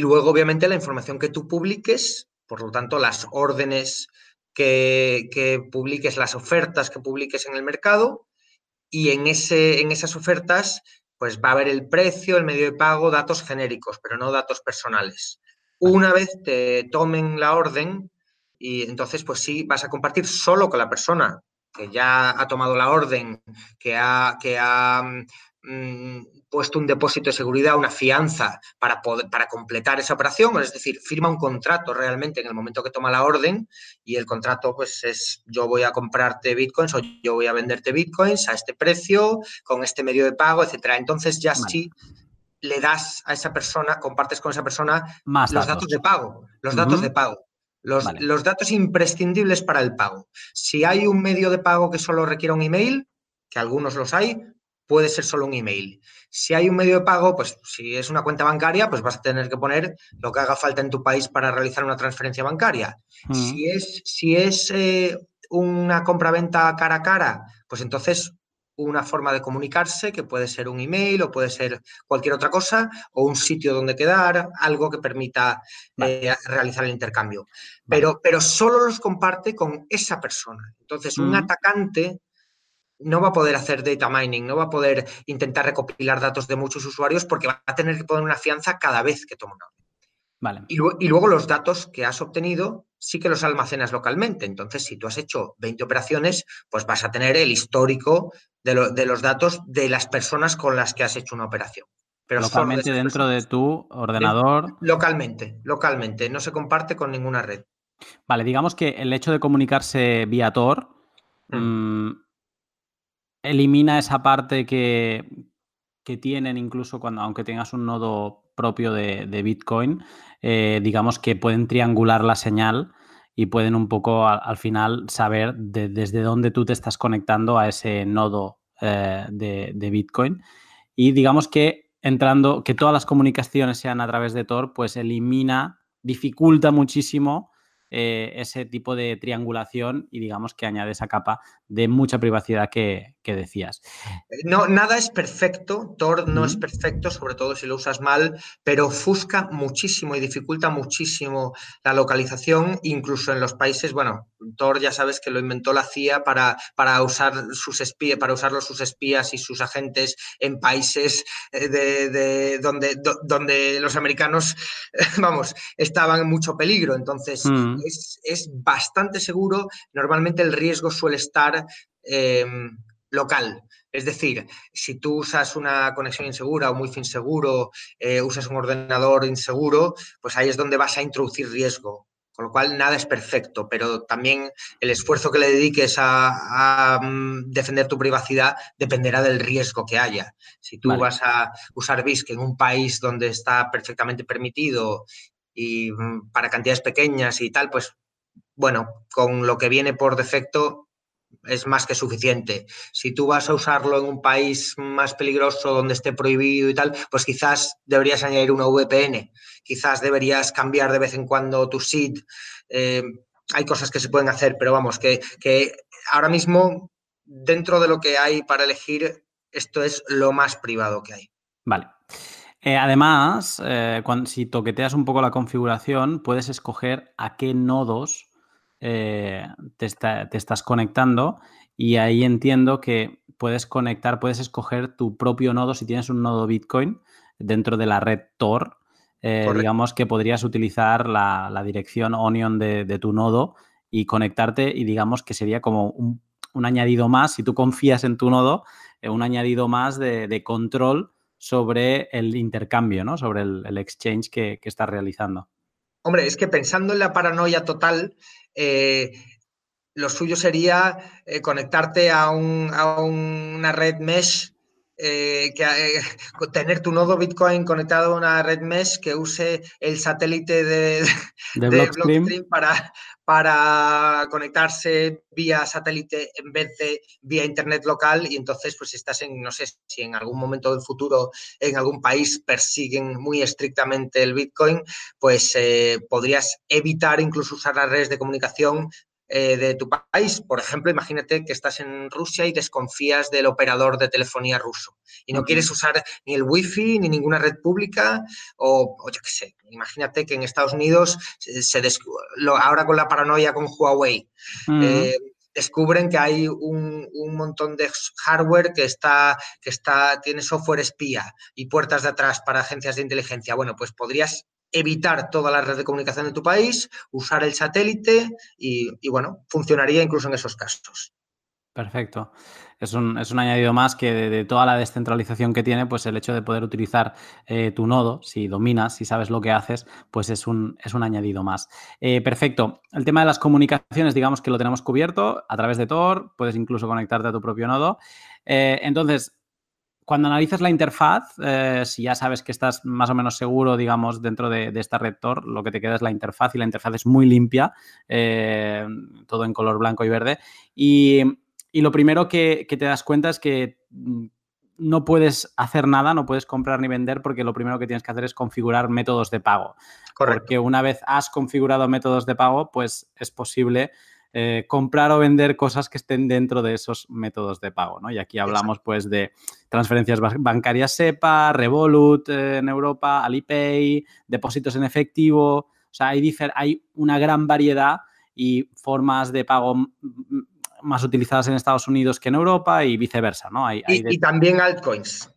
luego obviamente la información que tú publiques, por lo tanto las órdenes que, que publiques, las ofertas que publiques en el mercado y en, ese, en esas ofertas pues va a haber el precio, el medio de pago, datos genéricos, pero no datos personales. Una vez te tomen la orden, y entonces pues sí vas a compartir solo con la persona que ya ha tomado la orden, que ha, que ha mm, puesto un depósito de seguridad, una fianza para, poder, para completar esa operación, es decir, firma un contrato realmente en el momento que toma la orden y el contrato pues es yo voy a comprarte bitcoins o yo voy a venderte bitcoins a este precio, con este medio de pago, etcétera. Entonces ya sí le das a esa persona, compartes con esa persona Más los datos. de pago, los datos de pago. Los, los, datos imprescindibles para el pago. Si hay un medio de pago que solo requiere un email, que algunos los hay, puede ser solo un email. Si hay un medio de pago, pues si es una cuenta bancaria, pues vas a tener que poner lo que haga falta en tu país para realizar una transferencia bancaria. Mm. Si es, si es eh, una compra-venta cara a cara, pues entonces una forma de comunicarse, que puede ser un email o puede ser cualquier otra cosa, o un sitio donde quedar, algo que permita eh, realizar el intercambio. Pero, pero solo los comparte con esa persona. Entonces, un atacante no va a poder hacer data mining, no va a poder intentar recopilar datos de muchos usuarios porque va a tener que poner una fianza cada vez que toma una Vale. Y, y, luego los datos que has obtenido sí que los almacenas localmente. Entonces, si tú has hecho 20 operaciones, pues vas a tener el histórico de, los datos de las personas con las que has hecho una operación. Pero localmente dentro de tu ordenador. Localmente, localmente. No se comparte con ninguna red. Vale, digamos que el hecho de comunicarse vía Tor mm. Mm, elimina esa parte que, que, tienen incluso cuando, aunque tengas un nodo propio de, Bitcoin, eh, digamos que pueden triangular la señal y pueden un poco al, final saber desde dónde tú te estás conectando a ese nodo eh, de, Bitcoin. Y digamos que entrando, que todas las comunicaciones sean a través de Tor, pues elimina, dificulta muchísimo eh, ese tipo de triangulación y digamos que añade esa capa de mucha privacidad que, decías. No, nada es perfecto, Tor no es perfecto, sobre todo si lo usas mal, pero ofusca muchísimo y dificulta muchísimo la localización, incluso en los países, bueno, Tor ya sabes que lo inventó la CIA para, para usar sus espías, para usarlo sus espías y sus agentes en países eh, de, donde, donde los americanos, [laughs] vamos, estaban en mucho peligro. Entonces, mm es, bastante seguro. Normalmente el riesgo suele estar em, local. Es decir, si tú usas una conexión insegura o muy inseguro, eh, usas un ordenador inseguro, pues ahí es donde vas a introducir riesgo. Con lo cual, nada es perfecto, pero también el esfuerzo que le dediques a, mm, defender tu privacidad dependerá del riesgo que haya. Si tú vas a usar BISC en un país donde está perfectamente permitido y mm, para cantidades pequeñas y tal, pues bueno, con lo que viene por defecto es más que suficiente. Si tú vas a usarlo en un país más peligroso donde esté prohibido y tal, pues quizás deberías añadir una VPN, quizás deberías cambiar de vez en cuando tu SID. Eh, hay cosas que se pueden hacer, pero vamos, que, que ahora mismo dentro de lo que hay para elegir, esto es lo más privado que hay. Vale. Eh, además, eh, si toqueteas un poco la configuración, puedes escoger a qué nodos eh, te, estás conectando y ahí entiendo que puedes conectar, puedes escoger tu propio nodo si tienes un nodo Bitcoin dentro de la red Tor. digamos que podrías utilizar la, dirección Onion de, tu nodo y conectarte y digamos que sería como un, añadido más, si tú confías en tu nodo, un añadido más de control sobre el intercambio, ¿no? Sobre el, exchange que, que estás realizando. Hombre, es que pensando en la paranoia total, eh, lo suyo sería eh, conectarte a, una red mesh, eh, que, [laughs] tener tu nodo Bitcoin conectado a una red mesh que use el satélite de, de, Blockstream para, para conectarse vía satélite en vez de vía internet local. Y entonces pues estás en, no sé si en algún momento del futuro en algún país persiguen muy estrictamente el Bitcoin, pues eh, podrías evitar incluso usar las redes de comunicación eh, de tu país. Por ejemplo, imagínate que estás en Rusia y desconfías del operador de telefonía ruso y no quieres usar ni el wifi ni ninguna red pública o, yo qué sé. Imagínate que en Estados Unidos se, ahora con la paranoia con Huawei. Eh, descubren que hay un, un, montón de hardware que está, que está, tiene software espía y puertas de atrás para agencias de inteligencia. Bueno, pues podrías evitar toda la red de comunicación de tu país, usar el satélite y, bueno, funcionaría incluso en esos casos. Perfecto. Es un, añadido más que de, toda la descentralización que tiene, pues el hecho de poder utilizar eh, tu nodo, si dominas, si sabes lo que haces, pues es un, es un añadido más. Eh, perfecto. El tema de las comunicaciones, digamos que lo tenemos cubierto a través de Tor, puedes incluso conectarte a tu propio nodo. Eh, entonces, cuando analizas la interfaz, eh, si ya sabes que estás más o menos seguro, digamos, dentro de, esta red Tor, lo que te queda es la interfaz y la interfaz es muy limpia, eh, todo en color blanco y verde. Y, lo primero que, te das cuenta es que mm, no puedes hacer nada, no puedes comprar ni vender porque lo primero que tienes que hacer es configurar métodos de pago. Correcto. Porque una vez has configurado métodos de pago, pues es posible eh, comprar o vender cosas que estén dentro de esos métodos de pago, ¿no? Y aquí hablamos pues de transferencias bancarias SEPA, Revolut eh, en Europa, Alipay, depósitos en efectivo, o sea, hay, hay una gran variedad y formas de pago más utilizadas en Estados Unidos que en Europa y viceversa, ¿no? y, también altcoins.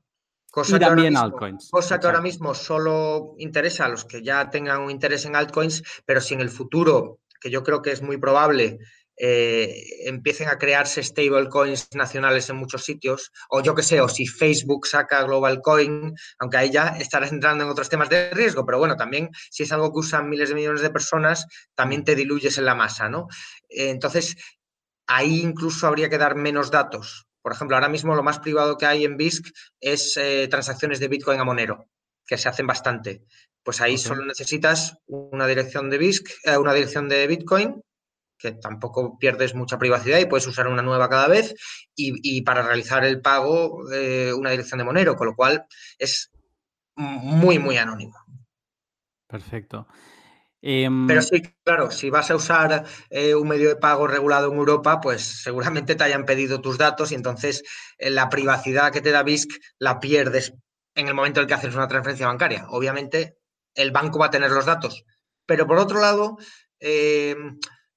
Cosa y también altcoins. Cosa que ahora mismo solo interesa a los que ya tengan un interés en altcoins, pero si en el futuro que yo creo que es muy probable, eh, empiecen a crearse stablecoins nacionales en muchos sitios, o yo qué sé, o si Facebook saca Global Coin, aunque ahí ya estarás entrando en otros temas de riesgo, pero bueno, también si es algo que usan miles de millones de personas, también te diluyes en la masa, ¿no? Entonces, ahí incluso habría que dar menos datos. Por ejemplo, ahora mismo lo más privado que hay en BISC es eh, transacciones de Bitcoin a Monero, que se hacen bastante. Pues ahí solo necesitas una dirección de BISC, eh, una dirección de Bitcoin, que tampoco pierdes mucha privacidad y puedes usar una nueva cada vez, y, para realizar el pago eh, una dirección de Monero, con lo cual es muy, muy anónimo. Perfecto. Em, Pero sí, claro, si vas a usar eh, un medio de pago regulado en Europa, pues seguramente te hayan pedido tus datos y entonces la privacidad que te da BISC la pierdes en el momento en el que haces una transferencia bancaria. Obviamente el banco va a tener los datos. Pero por otro lado, eh,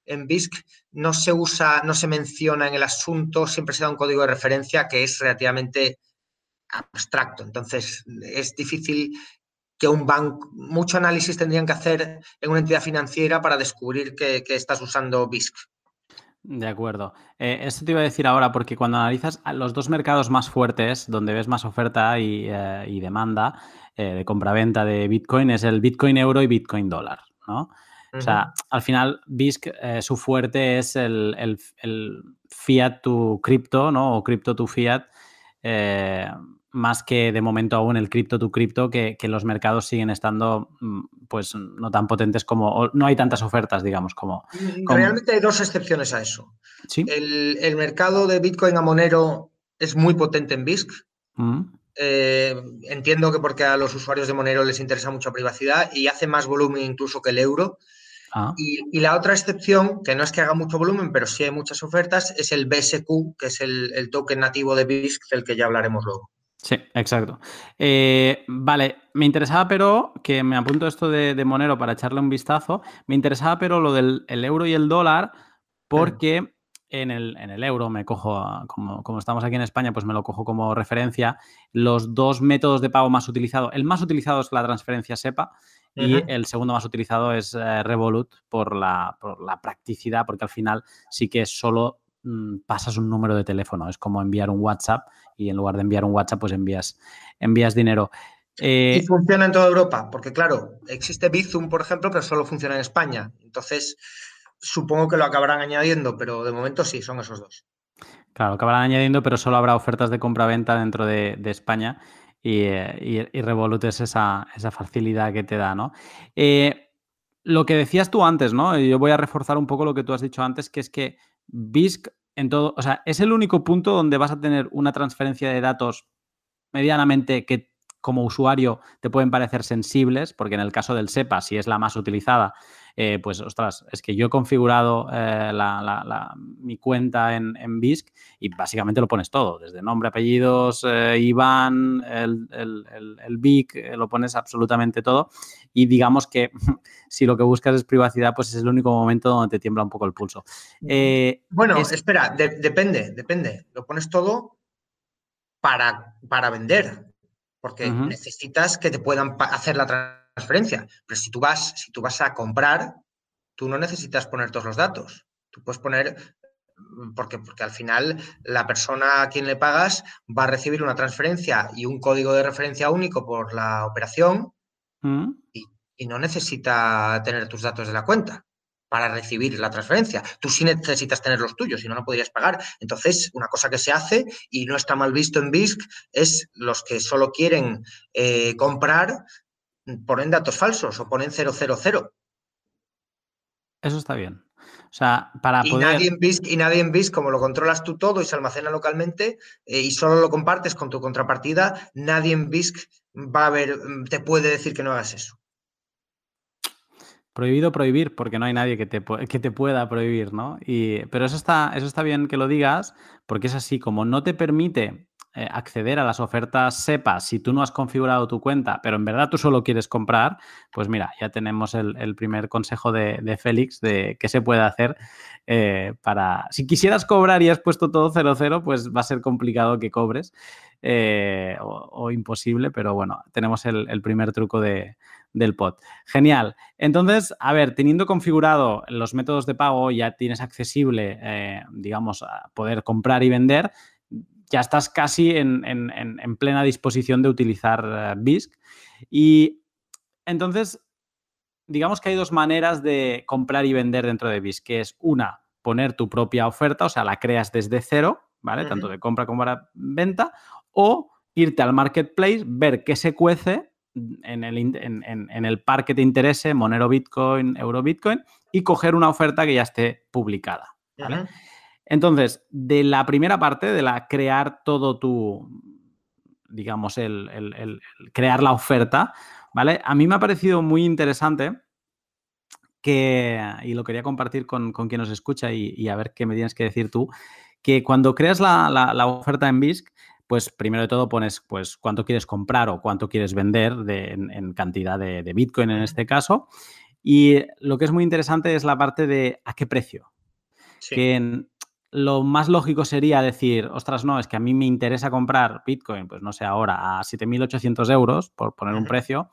en BISC no se usa, no se menciona en el asunto, siempre se da un código de referencia que es relativamente abstracto. Entonces, es difícil que un banco, mucho análisis tendrían que hacer en una entidad financiera para descubrir que, estás usando BISC. De acuerdo. Eh, esto te iba a decir ahora, porque cuando analizas los dos mercados más fuertes, donde ves más oferta y, eh, y demanda, eh, de compraventa de Bitcoin es el Bitcoin euro y Bitcoin dólar, ¿no? O sea, al final BISC, eh, su fuerte es el, fiat to cripto, ¿no? O cripto to fiat, más que de momento aún el cripto to cripto, que, los mercados siguen estando, mm, pues, no tan potentes como, no hay tantas ofertas, digamos, como, Realmente hay dos excepciones a eso. ¿Sí? El, mercado de Bitcoin a Monero es muy potente en BISC. Mm. Eh, entiendo que porque a los usuarios de Monero les interesa mucha privacidad y hace más volumen incluso que el euro. Ah. Y, la otra excepción, que no es que haga mucho volumen, pero sí hay muchas ofertas, es el BSQ, que es el, token nativo de BISC, del que ya hablaremos luego. Sí, exacto. Eh, vale, me interesaba pero, que me apunto esto de, Monero para echarle un vistazo, me interesaba pero lo del euro y el dólar, porque en el, en el euro, me cojo, como, como, estamos aquí en España, pues me lo cojo como referencia, los dos métodos de pago más utilizados, el más utilizado es la transferencia SEPA y el segundo más utilizado es eh, Revolut por la, por la, practicidad, porque al final sí que solo mm, pasas un número de teléfono, es como enviar un WhatsApp y en lugar de enviar un WhatsApp, pues envías, envías dinero. y eh, funciona en toda Europa, porque claro, existe Bizum, por ejemplo, pero solo funciona en España. Entonces, supongo que lo acabarán añadiendo, pero de momento sí, son esos dos. Claro, acabarán añadiendo, pero solo habrá ofertas de compra-venta dentro de, España y, Revolut es esa, facilidad que te da, ¿no? Eh, lo que decías tú antes, ¿no? Yo voy a reforzar un poco lo que tú has dicho antes, que es que BISC en todo, o sea, es el único punto donde vas a tener una transferencia de datos medianamente que como usuario te pueden parecer sensibles, porque en el caso del SEPA, si es la más utilizada, eh, pues ostras, es que yo he configurado eh, mi cuenta en, en, BISC y básicamente lo pones todo, desde nombre, apellidos, eh, IBAN, el, el, BIC, lo pones absolutamente todo y digamos que [laughs] si lo que buscas es privacidad, pues es el único momento donde te tiembla un poco el pulso. bueno, espera, depende, depende, lo pones todo para, para vender, porque necesitas que te puedan hacer la transferencia. Pero si tú vas, si tú vas a comprar, tú no necesitas poner todos los datos. Tú puedes poner, mm, porque, porque al final la persona a quien le pagas va a recibir una transferencia y un código de referencia único por la operación mm. y, no necesita tener tus datos de la cuenta para recibir la transferencia. Tú sí necesitas tener los tuyos, si no, no podrías pagar. Entonces, una cosa que se hace y no está mal visto en BISC es los que solo quieren eh, comprar ponen datos falsos o ponen 000. Eso está bien. O sea, para y poder... Nadie en BISC, y nadie en BISC, como lo controlas tú todo y se almacena localmente eh, y solo lo compartes con tu contrapartida, nadie en BISC va a ver, te puede decir que no hagas eso. Prohibido prohibir, porque no hay nadie que te, que te pueda prohibir, ¿no? Y, pero eso está, eso está bien que lo digas, porque es así, como no te permite eh, acceder a las ofertas SEPA si tú no has configurado tu cuenta, pero en verdad tú solo quieres comprar, pues mira, ya tenemos el, primer consejo de, Félix de qué se puede hacer eh, para... Si quisieras cobrar y has puesto todo 0-0, pues va a ser complicado que cobres eh, o, imposible, pero bueno, tenemos el, primer truco de, del pod. Genial. Entonces, a ver, teniendo configurado los métodos de pago, ya tienes accesible, digamos, a poder comprar y vender ya estás casi en, plena disposición de utilizar eh, BISC. Y entonces, digamos que hay dos maneras de comprar y vender dentro de BISC, que es una, poner tu propia oferta, o sea, la creas desde cero, ¿vale? Tanto de compra como de venta, o irte al marketplace, ver qué se cuece en el, en el par que te interese, Monero Bitcoin, Euro Bitcoin, y coger una oferta que ya esté publicada. ¿vale? Entonces, de la primera parte, de la crear todo tu, digamos, el, crear la oferta, ¿vale? A mí me ha parecido muy interesante que, y lo quería compartir con, quien nos escucha y, a ver qué me tienes que decir tú, que cuando creas la, oferta en BISC, pues primero de todo pones pues cuánto quieres comprar o cuánto quieres vender en, cantidad de, Bitcoin en este caso. Y lo que es muy interesante es la parte de a qué precio. Que lo más lógico sería decir, ostras, no, es que a mí me interesa comprar Bitcoin, pues no sé, ahora a 7.800 euros, por poner un precio,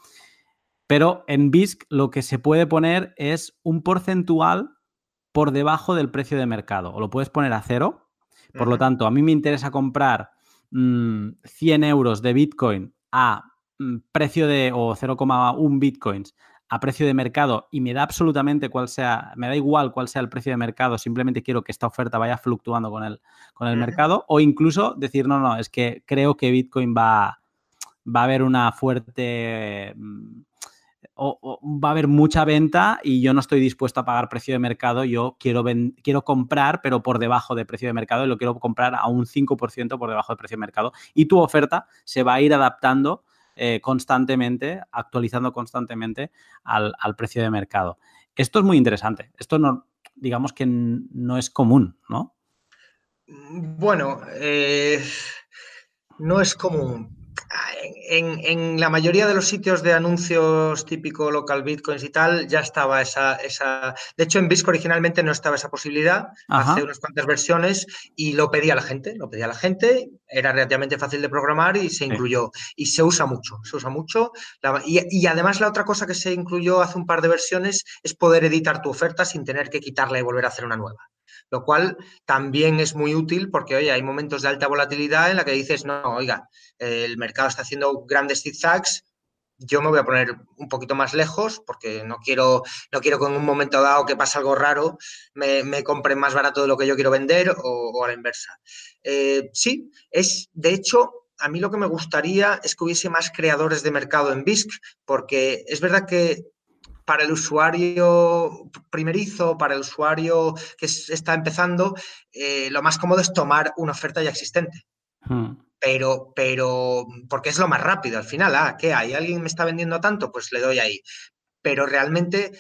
pero en BISC lo que se puede poner es un porcentual por debajo del precio de mercado, o lo puedes poner a cero. Por lo tanto, a mí me interesa comprar 100 mm, euros de Bitcoin a mm, precio de, o 0,1 Bitcoins a precio de mercado y me da absolutamente cuál sea, me da igual cuál sea el precio de mercado, simplemente quiero que esta oferta vaya fluctuando con el, con el mercado, o incluso decir, no, no, es que creo que Bitcoin va, va a haber una fuerte... Mm, o, va a haber mucha venta y yo no estoy dispuesto a pagar precio de mercado, yo quiero, quiero comprar, pero por debajo de precio de mercado y lo quiero comprar a un 5% por debajo del precio de mercado. Y tu oferta se va a ir adaptando eh, constantemente, actualizando constantemente al, precio de mercado. Esto es muy interesante. Esto no, digamos que no es común, ¿no? Bueno, eh, no es común en, la mayoría de los sitios de anuncios típico local bitcoins y tal, ya estaba esa, esa... De hecho, en BISC originalmente no estaba esa posibilidad, hace unas cuantas versiones y lo pedía la gente, lo pedía la gente, era relativamente fácil de programar y se incluyó. Y se usa mucho, se usa mucho. y, además la otra cosa que se incluyó hace un par de versiones es poder editar tu oferta sin tener que quitarla y volver a hacer una nueva lo cual también es muy útil porque, oye, hay momentos de alta volatilidad en la que dices, no, oiga, el mercado está haciendo grandes zigzags, yo me voy a poner un poquito más lejos porque no quiero, no quiero que en un momento dado que pasa algo raro me, me compren más barato de lo que yo quiero vender o, a la inversa. Eh, sí, es de hecho a mí lo que me gustaría es que hubiese más creadores de mercado en BISC, porque es verdad que para el usuario primerizo, para el usuario que está empezando, eh, lo más cómodo es tomar una oferta ya existente. Hmm. Pero, pero, porque es lo más rápido al final. Ah, ¿qué hay? ¿Alguien me está vendiendo tanto? Pues le doy ahí. Pero realmente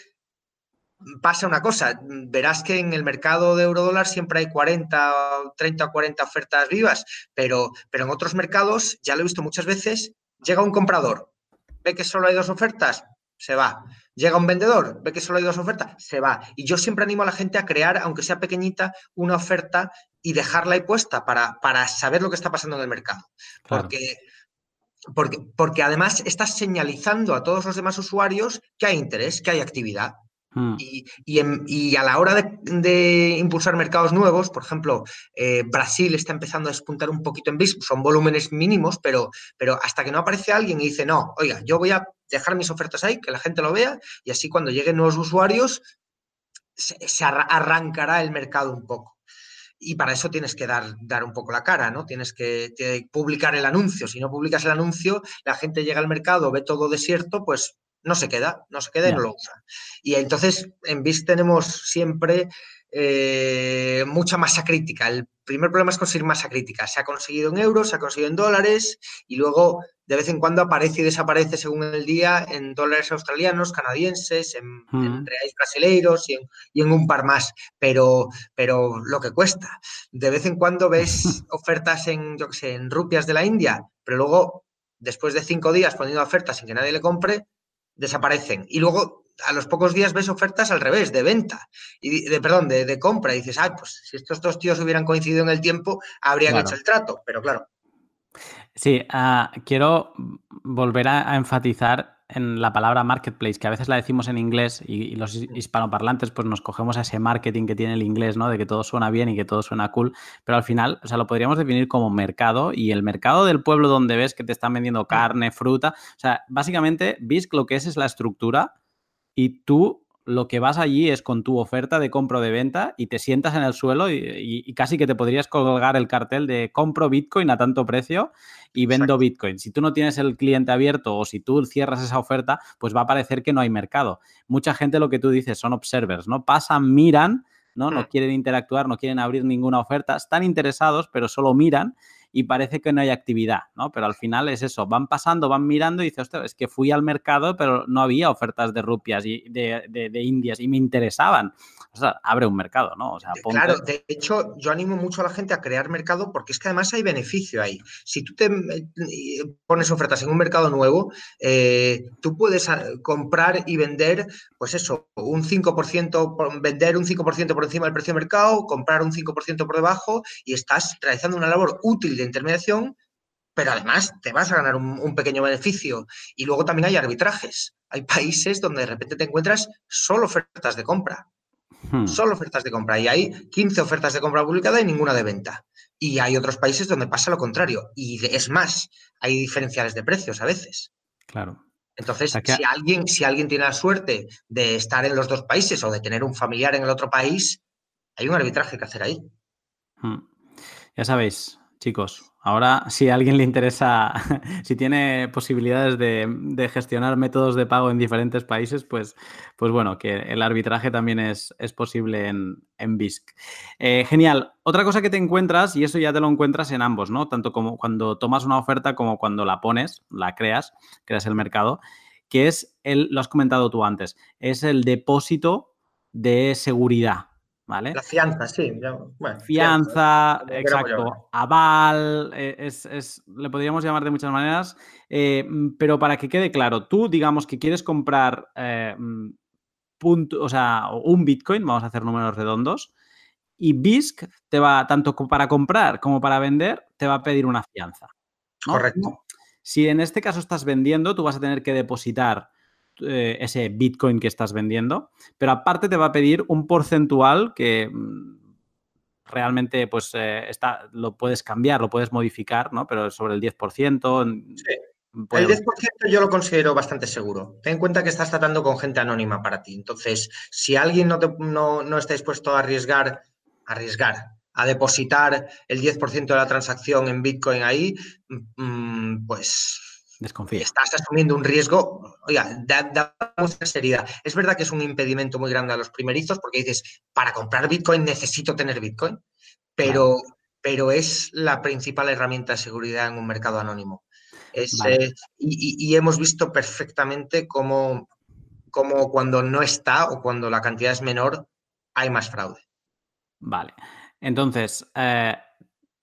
pasa una cosa, verás que en el mercado de eurodólar siempre hay 40, 30 o 40 ofertas vivas, pero, pero en otros mercados, ya lo he visto muchas veces, llega un comprador, ve que solo hay dos ofertas, se va. Llega un vendedor, ve que solo hay dos ofertas, se va. Y yo siempre animo a la gente a crear, aunque sea pequeñita, una oferta y dejarla ahí puesta para, para saber lo que está pasando en el mercado. Porque, porque, porque además estás señalizando a todos los demás usuarios que hay interés, que hay actividad. Hmm. Y, a la hora de, impulsar mercados nuevos, por ejemplo, eh, Brasil está empezando a despuntar un poquito en BIS, son volúmenes mínimos, pero, pero hasta que no aparece alguien y dice, no, oiga, yo voy a dejar mis ofertas ahí, que la gente lo vea, y así cuando lleguen nuevos usuarios, se, arrancará el mercado un poco. Y para eso tienes que dar, dar un poco la cara, ¿no? Tienes que, que publicar el anuncio. Si no publicas el anuncio, la gente llega al mercado, ve todo desierto, pues no se queda, no se queda y no lo usa. Y entonces en BIS tenemos siempre eh, mucha masa crítica. El primer problema es conseguir masa crítica. Se ha conseguido en euros, se ha conseguido en dólares y luego de vez en cuando aparece y desaparece según el día en dólares australianos, canadienses, en, mm. reales brasileiros y en, un par más. Pero, pero lo que cuesta. De vez en cuando ves [laughs] ofertas en, yo sé, en rupias de la India, pero luego, después de cinco días poniendo ofertas sin que nadie le compre, desaparecen. Y luego a los pocos días ves ofertas al revés, de venta, y de, perdón, de, compra, y dices, ay, pues si estos dos tíos hubieran coincidido en el tiempo, habrían hecho el trato, pero claro. Sí, ah, quiero volver a, enfatizar en la palabra marketplace, que a veces la decimos en inglés y, los hispanoparlantes pues nos cogemos a ese marketing que tiene el inglés, ¿no? De que todo suena bien y que todo suena cool, pero al final, o sea, lo podríamos definir como mercado y el mercado del pueblo donde ves que te están vendiendo carne, fruta, o sea, básicamente, BISC lo que es es la estructura y tú lo que vas allí es con tu oferta de compra o de venta y te sientas en el suelo y, casi que te podrías colgar el cartel de compro Bitcoin a tanto precio y vendo Bitcoin. Si tú no tienes el cliente abierto o si tú cierras esa oferta, pues va a parecer que no hay mercado. Mucha gente lo que tú dices son observers, ¿no? Pasan, miran, ¿no? No hmm. quieren interactuar, no quieren abrir ninguna oferta, están interesados, pero solo miran y parece que no hay actividad, ¿no? Pero al final es eso, van pasando, van mirando y dices, ostras, es que fui al mercado, pero no había ofertas de rupias y de, de, indias y me interesaban. O sea, abre un mercado, ¿no? O sea, Claro, de hecho, yo animo mucho a la gente a crear mercado porque es que además hay beneficio ahí. Si tú te eh, pones ofertas en un mercado nuevo, eh, tú puedes ah, comprar y vender, pues eso, un 5%, vender un 5% por encima del precio de mercado, comprar un 5% por debajo y estás realizando una labor útil intermediación, pero además te vas a ganar un, pequeño beneficio. Y luego también hay arbitrajes. Hay países donde de repente te encuentras solo ofertas de compra. Hmm. Solo ofertas de compra. Y hay 15 ofertas de compra publicada y ninguna de venta. Y hay otros países donde pasa lo contrario. Y es más, hay diferenciales de precios a veces. Claro. Entonces, si, alguien, si alguien tiene la suerte de estar en los dos países o de tener un familiar en el otro país, hay un arbitraje que hacer ahí. Hmm. Ya sabéis, chicos. Ahora, si a alguien le interesa, [laughs] si tiene posibilidades de, gestionar métodos de pago en diferentes países, pues, pues bueno, que el arbitraje también es, es posible en, en BISC. Eh, genial. Otra cosa que te encuentras, y eso ya te lo encuentras en ambos, ¿no? Tanto como cuando tomas una oferta como cuando la pones, la creas, creas el mercado, que es el, lo has comentado tú antes, es el depósito de seguridad. La fianza, sí. fianza, exacto. Aval, eh, es, le podríamos llamar de muchas maneras. Eh, pero para que quede claro, tú digamos que quieres comprar eh, punto, o sea, un Bitcoin, vamos a hacer números redondos, y BISC te va, tanto para comprar como para vender, te va a pedir una fianza. Correcto. Si en este caso estás vendiendo, tú vas a tener que depositar eh, ese Bitcoin que estás vendiendo, pero aparte te va a pedir un porcentual que mm, realmente pues eh, está, lo puedes cambiar, lo puedes modificar, ¿no? Pero sobre el 10%. Sí. El 10% yo lo considero bastante seguro. Ten en cuenta que estás tratando con gente anónima para ti. Entonces, si alguien no, no, está dispuesto a arriesgar, arriesgar, a depositar el 10% de la transacción en Bitcoin ahí, mm, pues Desconfía. Estás asumiendo un riesgo, oiga, da, mucha seriedad. Es verdad que es un impedimento muy grande a los primerizos porque dices, para comprar Bitcoin necesito tener Bitcoin, pero, pero es la principal herramienta de seguridad en un mercado anónimo. Eh, y, hemos visto perfectamente cómo, cómo cuando no está o cuando la cantidad es menor, hay más fraude. Vale. Entonces, eh,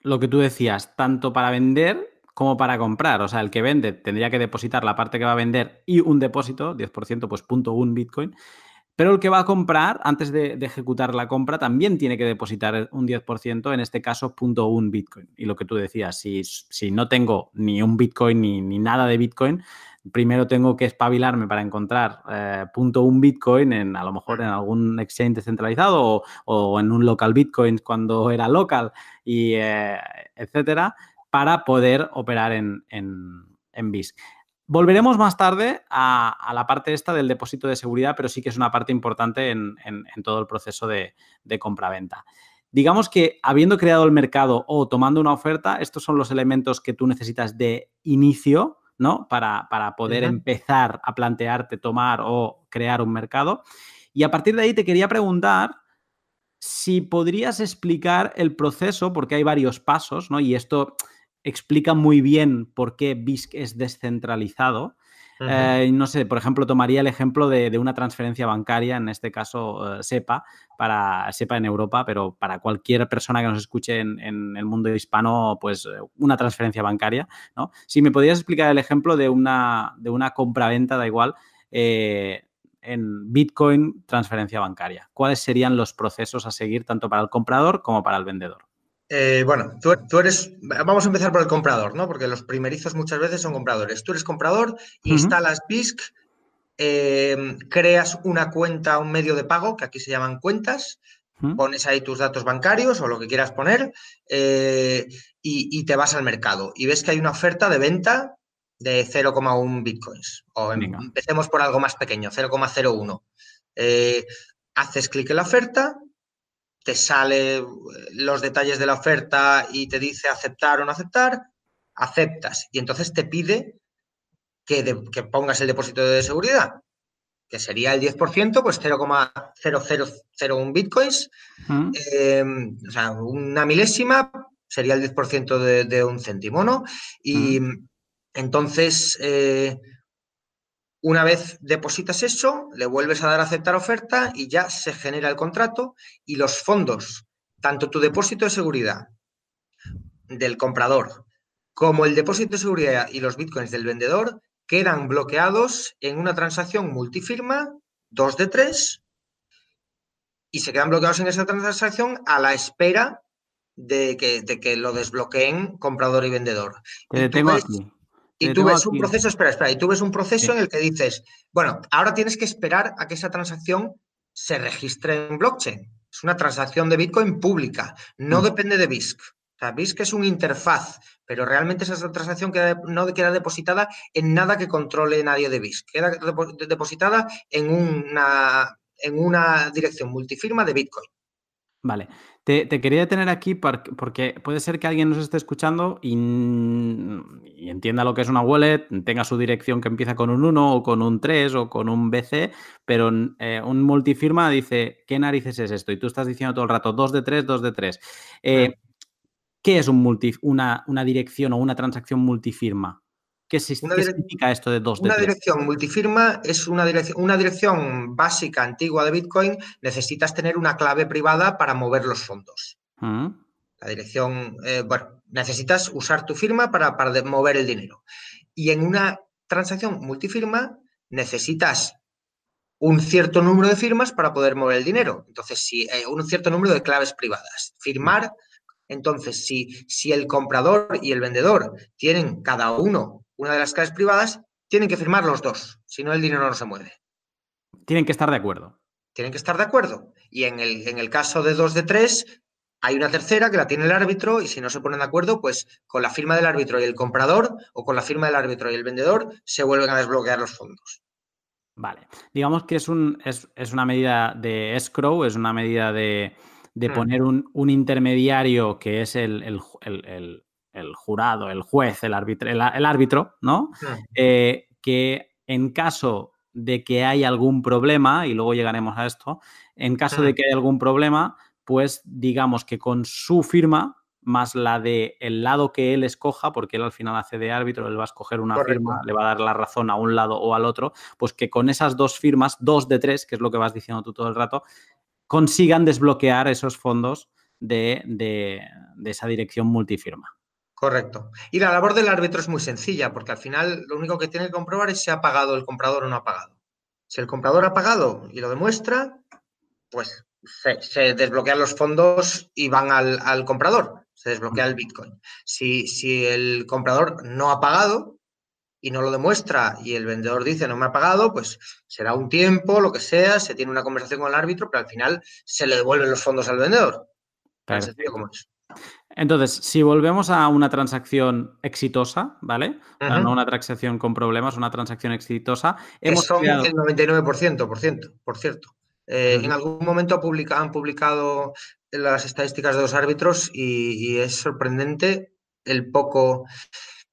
lo que tú decías, tanto para vender como para comprar. O sea, el que vende tendría que depositar la parte que va a vender y un depósito, 10%, pues punto un Bitcoin. Pero el que va a comprar, antes de, ejecutar la compra, también tiene que depositar un 10%, en este caso, punto un Bitcoin. Y lo que tú decías, si, si no tengo ni un Bitcoin ni, ni, nada de Bitcoin, primero tengo que espabilarme para encontrar eh, punto un Bitcoin en a lo mejor en algún exchange descentralizado o, en un local Bitcoin cuando era local y eh, etcétera para poder operar en, en, BIS. Volveremos más tarde a, la parte esta del depósito de seguridad, pero sí que es una parte importante en, todo el proceso de, de compra-venta. Digamos que habiendo creado el mercado o tomando una oferta, estos son los elementos que tú necesitas de inicio ¿no? Para, para poder empezar a plantearte tomar o crear un mercado. Y a partir de ahí te quería preguntar si podrías explicar el proceso, porque hay varios pasos, ¿no? Y esto explica muy bien por qué BISC es descentralizado. Eh, no sé, por ejemplo, tomaría el ejemplo de, una transferencia bancaria, en este caso eh, SEPA, para SEPA en Europa, pero para cualquier persona que nos escuche en, el mundo hispano, pues eh, una transferencia bancaria, ¿no? Si me podrías explicar el ejemplo de una, de una compra-venta, da igual, en Bitcoin transferencia bancaria. ¿Cuáles serían los procesos a seguir tanto para el comprador como para el vendedor? Eh, bueno, tú, eres, vamos a empezar por el comprador, ¿no? Porque los primerizos muchas veces son compradores. Tú eres comprador, instalas BISC, em, creas una cuenta, un medio de pago, que aquí se llaman cuentas, pones ahí tus datos bancarios o lo que quieras poner eh, y, te vas al mercado y ves que hay una oferta de venta de 0,1 bitcoins. O em, empecemos por algo más pequeño, 0,01. Eh, haces clic en la oferta, te sale eh, los detalles de la oferta y te dice aceptar o no aceptar, aceptas. Y entonces te pide que, pongas el depósito de seguridad, que sería el 10%, pues 0,0001 bitcoins. Em, o sea, una milésima sería el 10% de, de, un céntimo, ¿no? Y, entonces, eh, una vez depositas eso, le vuelves a dar a aceptar oferta y ya se genera el contrato y los fondos, tanto tu depósito de seguridad del comprador como el depósito de seguridad y los bitcoins del vendedor quedan bloqueados en una transacción multifirma, dos de tres, y se quedan bloqueados en esa transacción a la espera de que, lo desbloqueen comprador y vendedor. Te detengo aquí. Y tú ves un proceso, espera, espera, y tú ves un proceso en el que dices, bueno, ahora tienes que esperar a que esa transacción se registre en blockchain. Es una transacción de Bitcoin pública, no mm. depende de BISC. O sea, BISC es una interfaz, pero realmente esa transacción no queda depositada en nada que controle nadie de BISC. Queda depositada en una, en una dirección multifirma de Bitcoin. Vale. Te, quería detener aquí porque puede ser que alguien nos esté escuchando y, entienda lo que es una wallet, tenga su dirección que empieza con un 1 o con un 3 o con un BC, pero eh, un multifirma dice, ¿qué narices es esto? Y tú estás diciendo todo el rato 2 de 3, 2 de 3. Eh, ¿Qué es un multi, una, una dirección o una transacción multifirma? ¿Qué, significa esto de 2 de Una dirección multifirma es una dirección, una dirección básica antigua de Bitcoin. Necesitas tener una clave privada para mover los fondos. Mm. La dirección, eh, bueno, necesitas usar tu firma para, para mover el dinero. Y en una transacción multifirma necesitas un cierto número de firmas para poder mover el dinero. Entonces, si eh, un cierto número de claves privadas. Firmar, entonces, si, si el comprador y el vendedor tienen cada uno una de las claves privadas, tienen que firmar los dos, si no el dinero no se mueve. Tienen que estar de acuerdo. Tienen que estar de acuerdo. Y en el, en el caso de dos de tres, hay una tercera que la tiene el árbitro y si no se ponen de acuerdo, pues con la firma del árbitro y el comprador o con la firma del árbitro y el vendedor se vuelven a desbloquear los fondos. Vale. Digamos que es, un, es, una medida de escrow, es una medida de, hmm. poner un, intermediario que es el, el jurado, el juez, el árbitro, el, árbitro ¿no? Eh, que en caso de que haya algún problema, y luego llegaremos a esto, en caso de que haya algún problema, pues digamos que con su firma, más la de el lado que él escoja, porque él al final hace de árbitro, él va a escoger una firma, le va a dar la razón a un lado o al otro, pues que con esas dos firmas, dos de tres, que es lo que vas diciendo tú todo el rato, consigan desbloquear esos fondos de, de esa dirección multifirma. Correcto. Y la labor del árbitro es muy sencilla, porque al final lo único que tiene que comprobar es si ha pagado el comprador o no ha pagado. Si el comprador ha pagado y lo demuestra, pues se, desbloquean los fondos y van al, comprador, se desbloquea el Bitcoin. Si, si el comprador no ha pagado y no lo demuestra y el vendedor dice no me ha pagado, pues será un tiempo, lo que sea, se tiene una conversación con el árbitro, pero al final se le devuelven los fondos al vendedor. Tan sencillo como es. Entonces, si volvemos a una transacción exitosa, ¿vale? No una transacción con problemas, una transacción exitosa. Hemos son el 99%, por, ciento, por cierto. Eh, en algún momento han publicado las estadísticas de los árbitros y, es sorprendente el poco,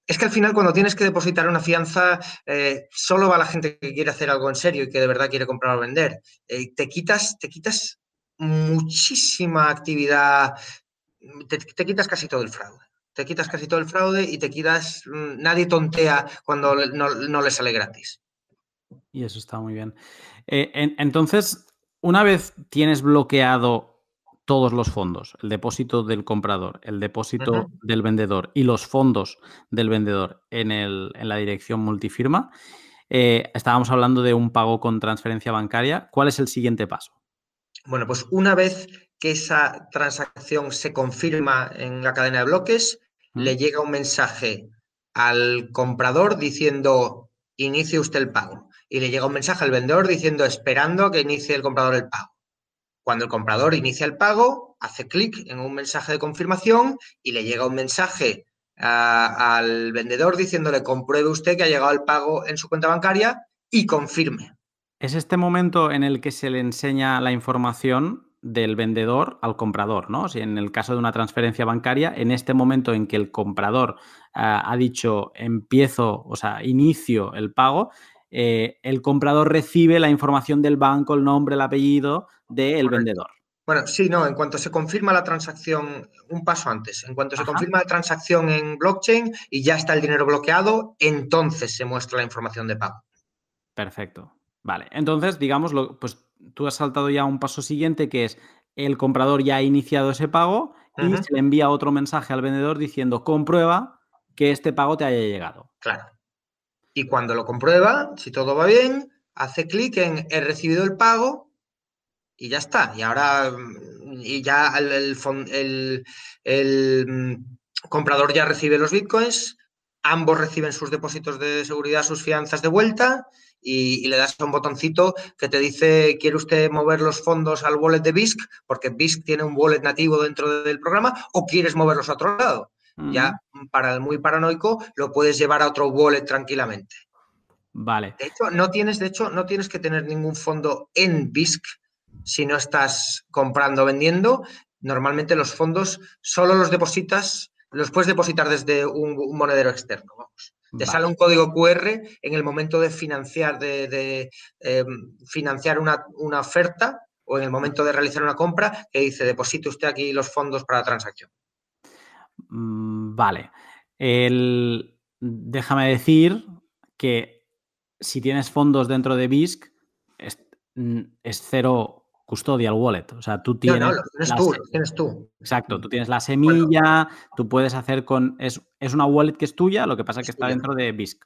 Es que al final cuando tienes que depositar una fianza, eh, solo va la gente que quiere hacer algo en serio y que de verdad quiere comprar o vender. Eh, te, quitas, te quitas muchísima actividad, te, quitas casi todo el fraude. Te quitas casi todo el fraude y te quitas, mm, nadie tontea cuando no, le sale gratis. Y eso está muy bien. Eh, entonces, una vez tienes bloqueado todos los fondos, el depósito del comprador, el depósito del vendedor y los fondos del vendedor en, el, en la dirección multifirma, eh, estábamos hablando de un pago con transferencia bancaria. ¿Cuál es el siguiente paso? Bueno, pues una vez que esa transacción se confirma en la cadena de bloques, le llega un mensaje al comprador diciendo inicie usted el pago. Y le llega un mensaje al vendedor diciendo esperando que inicie el comprador el pago. Cuando el comprador inicia el pago, hace clic en un mensaje de confirmación y le llega un mensaje al vendedor diciéndole compruebe usted que ha llegado el pago en su cuenta bancaria y confirme. Es este momento en el que se le enseña la información del vendedor al comprador, ¿no? Si en el caso de una transferencia bancaria, en este momento en que el comprador ah, ha dicho empiezo, o sea, inicio el pago, eh, el comprador recibe la información del banco, el nombre, el apellido del vendedor. Bueno, sí, no, en cuanto se confirma la transacción, un paso antes, en cuanto se confirma la transacción en blockchain y ya está el dinero bloqueado, entonces se muestra la información de pago. Perfecto. Vale, entonces, digamos, pues tú has saltado ya un paso siguiente que es el comprador ya ha iniciado ese pago y se le envía otro mensaje al vendedor diciendo comprueba que este pago te haya llegado. Claro. Y cuando lo comprueba, si todo va bien, hace clic en he recibido el pago y ya está. Y ahora y ya el, el, mm, comprador ya recibe los bitcoins, ambos reciben sus depósitos de seguridad, sus fianzas de vuelta y, le das un botoncito que te dice, ¿quiere usted mover los fondos al wallet de BISC? Porque BISC tiene un wallet nativo dentro del programa o quieres moverlos a otro lado. Ya para el muy paranoico lo puedes llevar a otro wallet tranquilamente. Vale. De hecho, no tienes, de hecho, no tienes que tener ningún fondo en BISC si no estás comprando o vendiendo, normalmente los fondos solo los depositas, los puedes depositar desde un, monedero externo. Vamos. Te sale un código QR en el momento de financiar, de, em, financiar una, oferta o en el momento de realizar una compra que dice deposite usted aquí los fondos para la transacción. Mm, vale. Déjame decir que si tienes fondos dentro de BISC, es mm, cero custodial wallet. O sea, tú tienes. No, no, lo tienes tú, lo tienes tú. Exacto, tú tienes la semilla, tú puedes hacer con. Es, es, una wallet que es tuya, lo que pasa es que está dentro de BISC.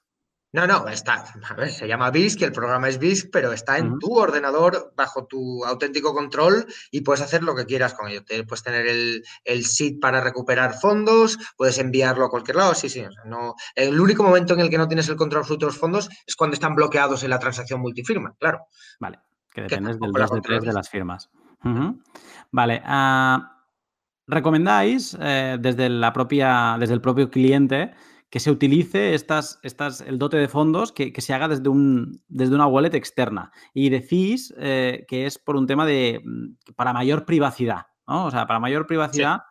No, no, está, a ver, se llama BISC, el programa es BISC, pero está en tu ordenador bajo tu auténtico control y puedes hacer lo que quieras con ello. puedes tener el, el SID para recuperar fondos, puedes enviarlo a cualquier lado, sí, sí. no, el único momento en el que no tienes el control absoluto de los fondos es cuando están bloqueados en la transacción multifirma, claro. Vale que dependes del 2 de 3 de las firmas. Vale. Ah, ¿Recomendáis eh, desde, la propia, desde el propio cliente que se utilice estas, estas, el dote de fondos que, se haga desde, un, desde una wallet externa? Y decís eh, que es por un tema de mm, para mayor privacidad, ¿no? O sea, para mayor privacidad.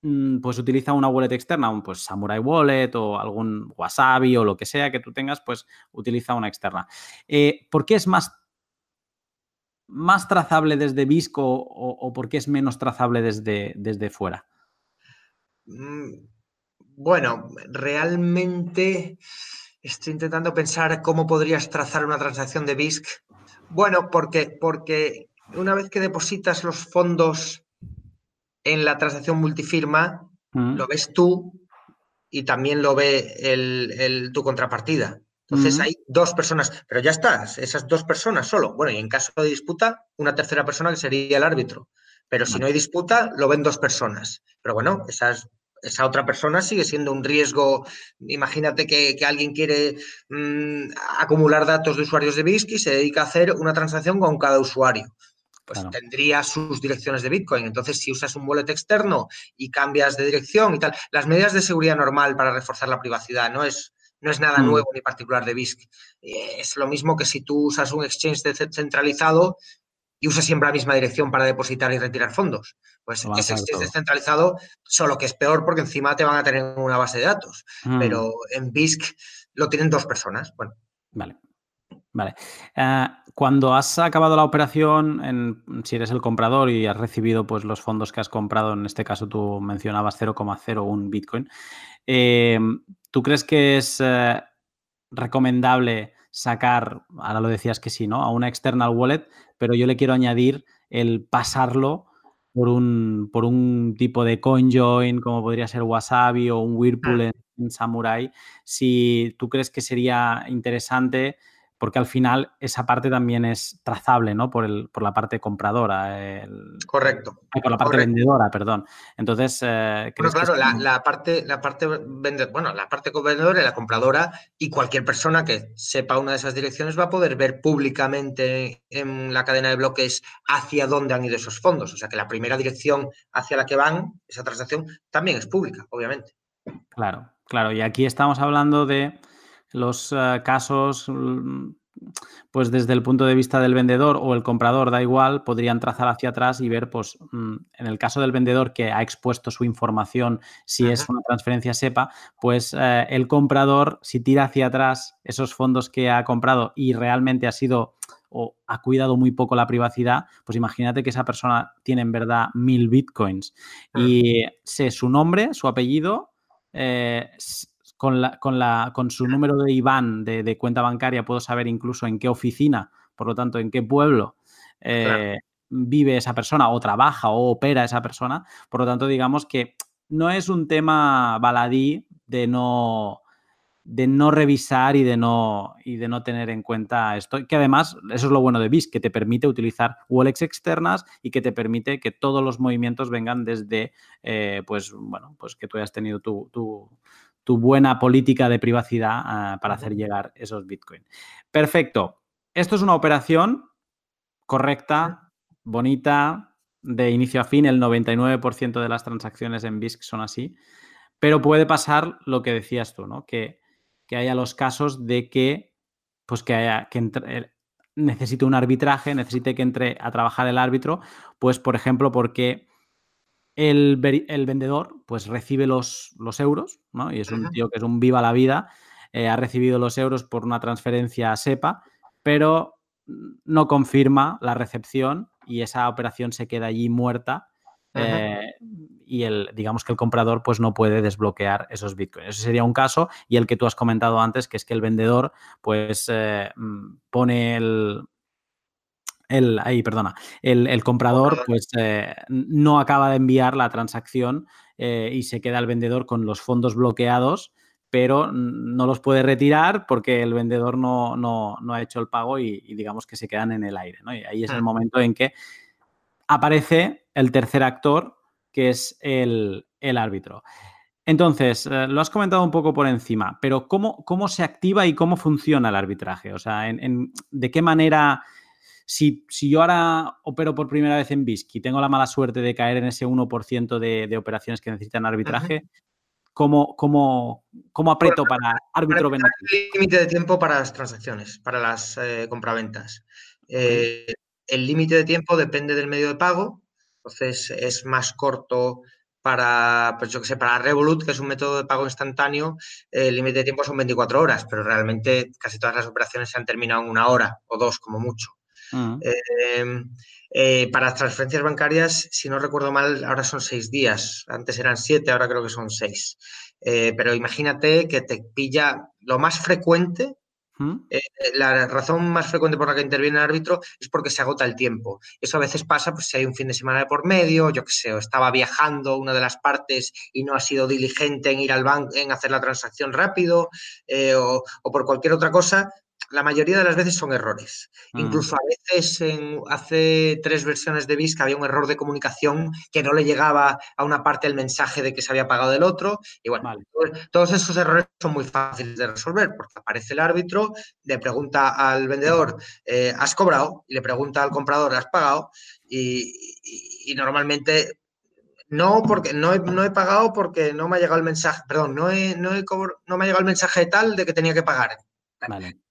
Mm, pues utiliza una wallet externa, un pues Samurai Wallet o algún Wasabi o lo que sea que tú tengas, pues utiliza una externa. Eh, ¿Por qué es más más trazable desde Visco o, por qué es menos trazable desde, desde fuera? Mm, bueno, realmente estoy intentando pensar cómo podrías trazar una transacción de BISC. Bueno, porque, porque una vez que depositas los fondos en la transacción multifirma, mm. lo ves tú y también lo ve el, tu contrapartida. Entonces hay dos personas, pero ya estás, esas dos personas solo. Bueno, y en caso de disputa, una tercera persona que sería el árbitro. Pero si no hay disputa, lo ven dos personas. Pero bueno, esas, esa otra persona sigue siendo un riesgo. Imagínate que, alguien quiere mm, acumular datos de usuarios de BISC y se dedica a hacer una transacción con cada usuario. Pues tendría sus direcciones de Bitcoin. Entonces, si usas un wallet externo y cambias de dirección y tal, las medidas de seguridad normal para reforzar la privacidad no es no es nada mm. nuevo ni particular de BISC. Eh, es lo mismo que si tú usas un exchange centralizado y usa siempre la misma dirección para depositar y retirar fondos. Pues es, es, descentralizado, solo que es peor porque encima te van a tener una base de datos. Mm. Pero en BISC lo tienen dos personas. Bueno. Vale. Vale. Eh, cuando has acabado la operación, en, si eres el comprador y has recibido pues, los fondos que has comprado, en este caso tú mencionabas 0,01 Bitcoin, eh, ¿tú crees que es eh, recomendable sacar, ahora lo decías que sí, ¿no? A una external wallet, pero yo le quiero añadir el pasarlo por un, por un tipo de CoinJoin, como podría ser Wasabi o un Whirlpool ah. en Samurai, si tú crees que sería interesante porque al final esa parte también es trazable, ¿no? Por, el, por la parte compradora. Correcto. por la parte vendedora, perdón. Entonces, eh, bueno, claro, la, parte, la parte bueno, la parte vendedora y la compradora y cualquier persona que sepa una de esas direcciones va a poder ver públicamente en la cadena de bloques hacia dónde han ido esos fondos. O sea que la primera dirección hacia la que van, esa transacción, también es pública, obviamente. Claro, claro. Y aquí estamos hablando de los eh, casos, mm, pues desde el punto de vista del vendedor o el comprador, da igual, podrían trazar hacia atrás y ver, pues mm, en el caso del vendedor que ha expuesto su información, si es una transferencia SEPA, pues eh, el comprador, si tira hacia atrás esos fondos que ha comprado y realmente ha sido o ha cuidado muy poco la privacidad, pues imagínate que esa persona tiene en verdad mil bitcoins. Y sé su nombre, su apellido, eh, con, la, con, la, con su número de IBAN de, cuenta bancaria puedo saber incluso en qué oficina, por lo tanto, en qué pueblo eh, vive esa persona o trabaja o opera esa persona. Por lo tanto, digamos que no es un tema baladí de no, de no revisar y de no, y de no tener en cuenta esto. Que además, eso es lo bueno de BIS, que te permite utilizar wallets externas y que te permite que todos los movimientos vengan desde, eh, pues, bueno, pues que tú hayas tenido tu, tu buena política de privacidad ah, para hacer llegar esos bitcoins. Perfecto. Esto es una operación correcta, bonita, de inicio a fin. El 99% de las transacciones en BISC son así. Pero puede pasar lo que decías tú, ¿no? Que, haya los casos de que, pues que haya, que eh, necesite un arbitraje, necesite que entre a trabajar el árbitro, pues por ejemplo, porque el, vendedor pues recibe los, los euros, ¿no? Y es un tío que es un viva la vida, eh, ha recibido los euros por una transferencia SEPA, pero no confirma la recepción y esa operación se queda allí muerta. Eh, y el, digamos que el comprador pues no puede desbloquear esos bitcoins. Ese sería un caso y el que tú has comentado antes, que es que el vendedor pues eh, mm, pone el, el, ahí, perdona, el, comprador pues eh, no acaba de enviar la transacción eh, y se queda el vendedor con los fondos bloqueados, pero no los puede retirar porque el vendedor no, no, ha hecho el pago y, digamos que se quedan en el aire. Y ahí es el momento en que aparece el tercer actor, que es el, árbitro. Entonces, eh, lo has comentado un poco por encima, pero ¿cómo, ¿cómo, se activa y cómo funciona el arbitraje? O sea, ¿de qué manera si, yo ahora opero por primera vez en BISC y tengo la mala suerte de caer en ese 1% de, operaciones que necesitan arbitraje, ¿cómo, cómo, cómo aprieto para árbitro beneficio? Límite de tiempo para las transacciones, para las eh, compraventas. Eh, el límite de tiempo depende del medio de pago, entonces es más corto para, pues yo que sé, para Revolut, que es un método de pago instantáneo, el límite de tiempo son 24 horas, pero realmente casi todas las operaciones se han terminado en una hora o dos como mucho. Em, eh, para las transferencias bancarias, si no recuerdo mal, ahora son seis días. Antes eran siete, ahora creo que son seis. Eh, pero imagínate que te pilla lo más frecuente. Eh, la razón más frecuente por la que interviene el árbitro es porque se agota el tiempo. Eso a veces pasa pues, si hay un fin de semana de por medio, yo que sé, o estaba viajando una de las partes y no ha sido diligente en ir al banco, en hacer la transacción rápido, o, o, por cualquier otra cosa, la mayoría de las veces son errores. Mm. Incluso a veces en, hace tres versiones de BIS que había un error de comunicación que no le llegaba a una parte el mensaje de que se había pagado del otro. Y bueno, todos esos errores son muy fáciles de resolver porque aparece el árbitro, le pregunta al vendedor, eh, ¿has cobrado? Y le pregunta al comprador, ¿has pagado? Y, normalmente no, porque no he, pagado porque no me ha llegado el mensaje, perdón, no, no, no me ha llegado el mensaje tal de que tenía que pagar.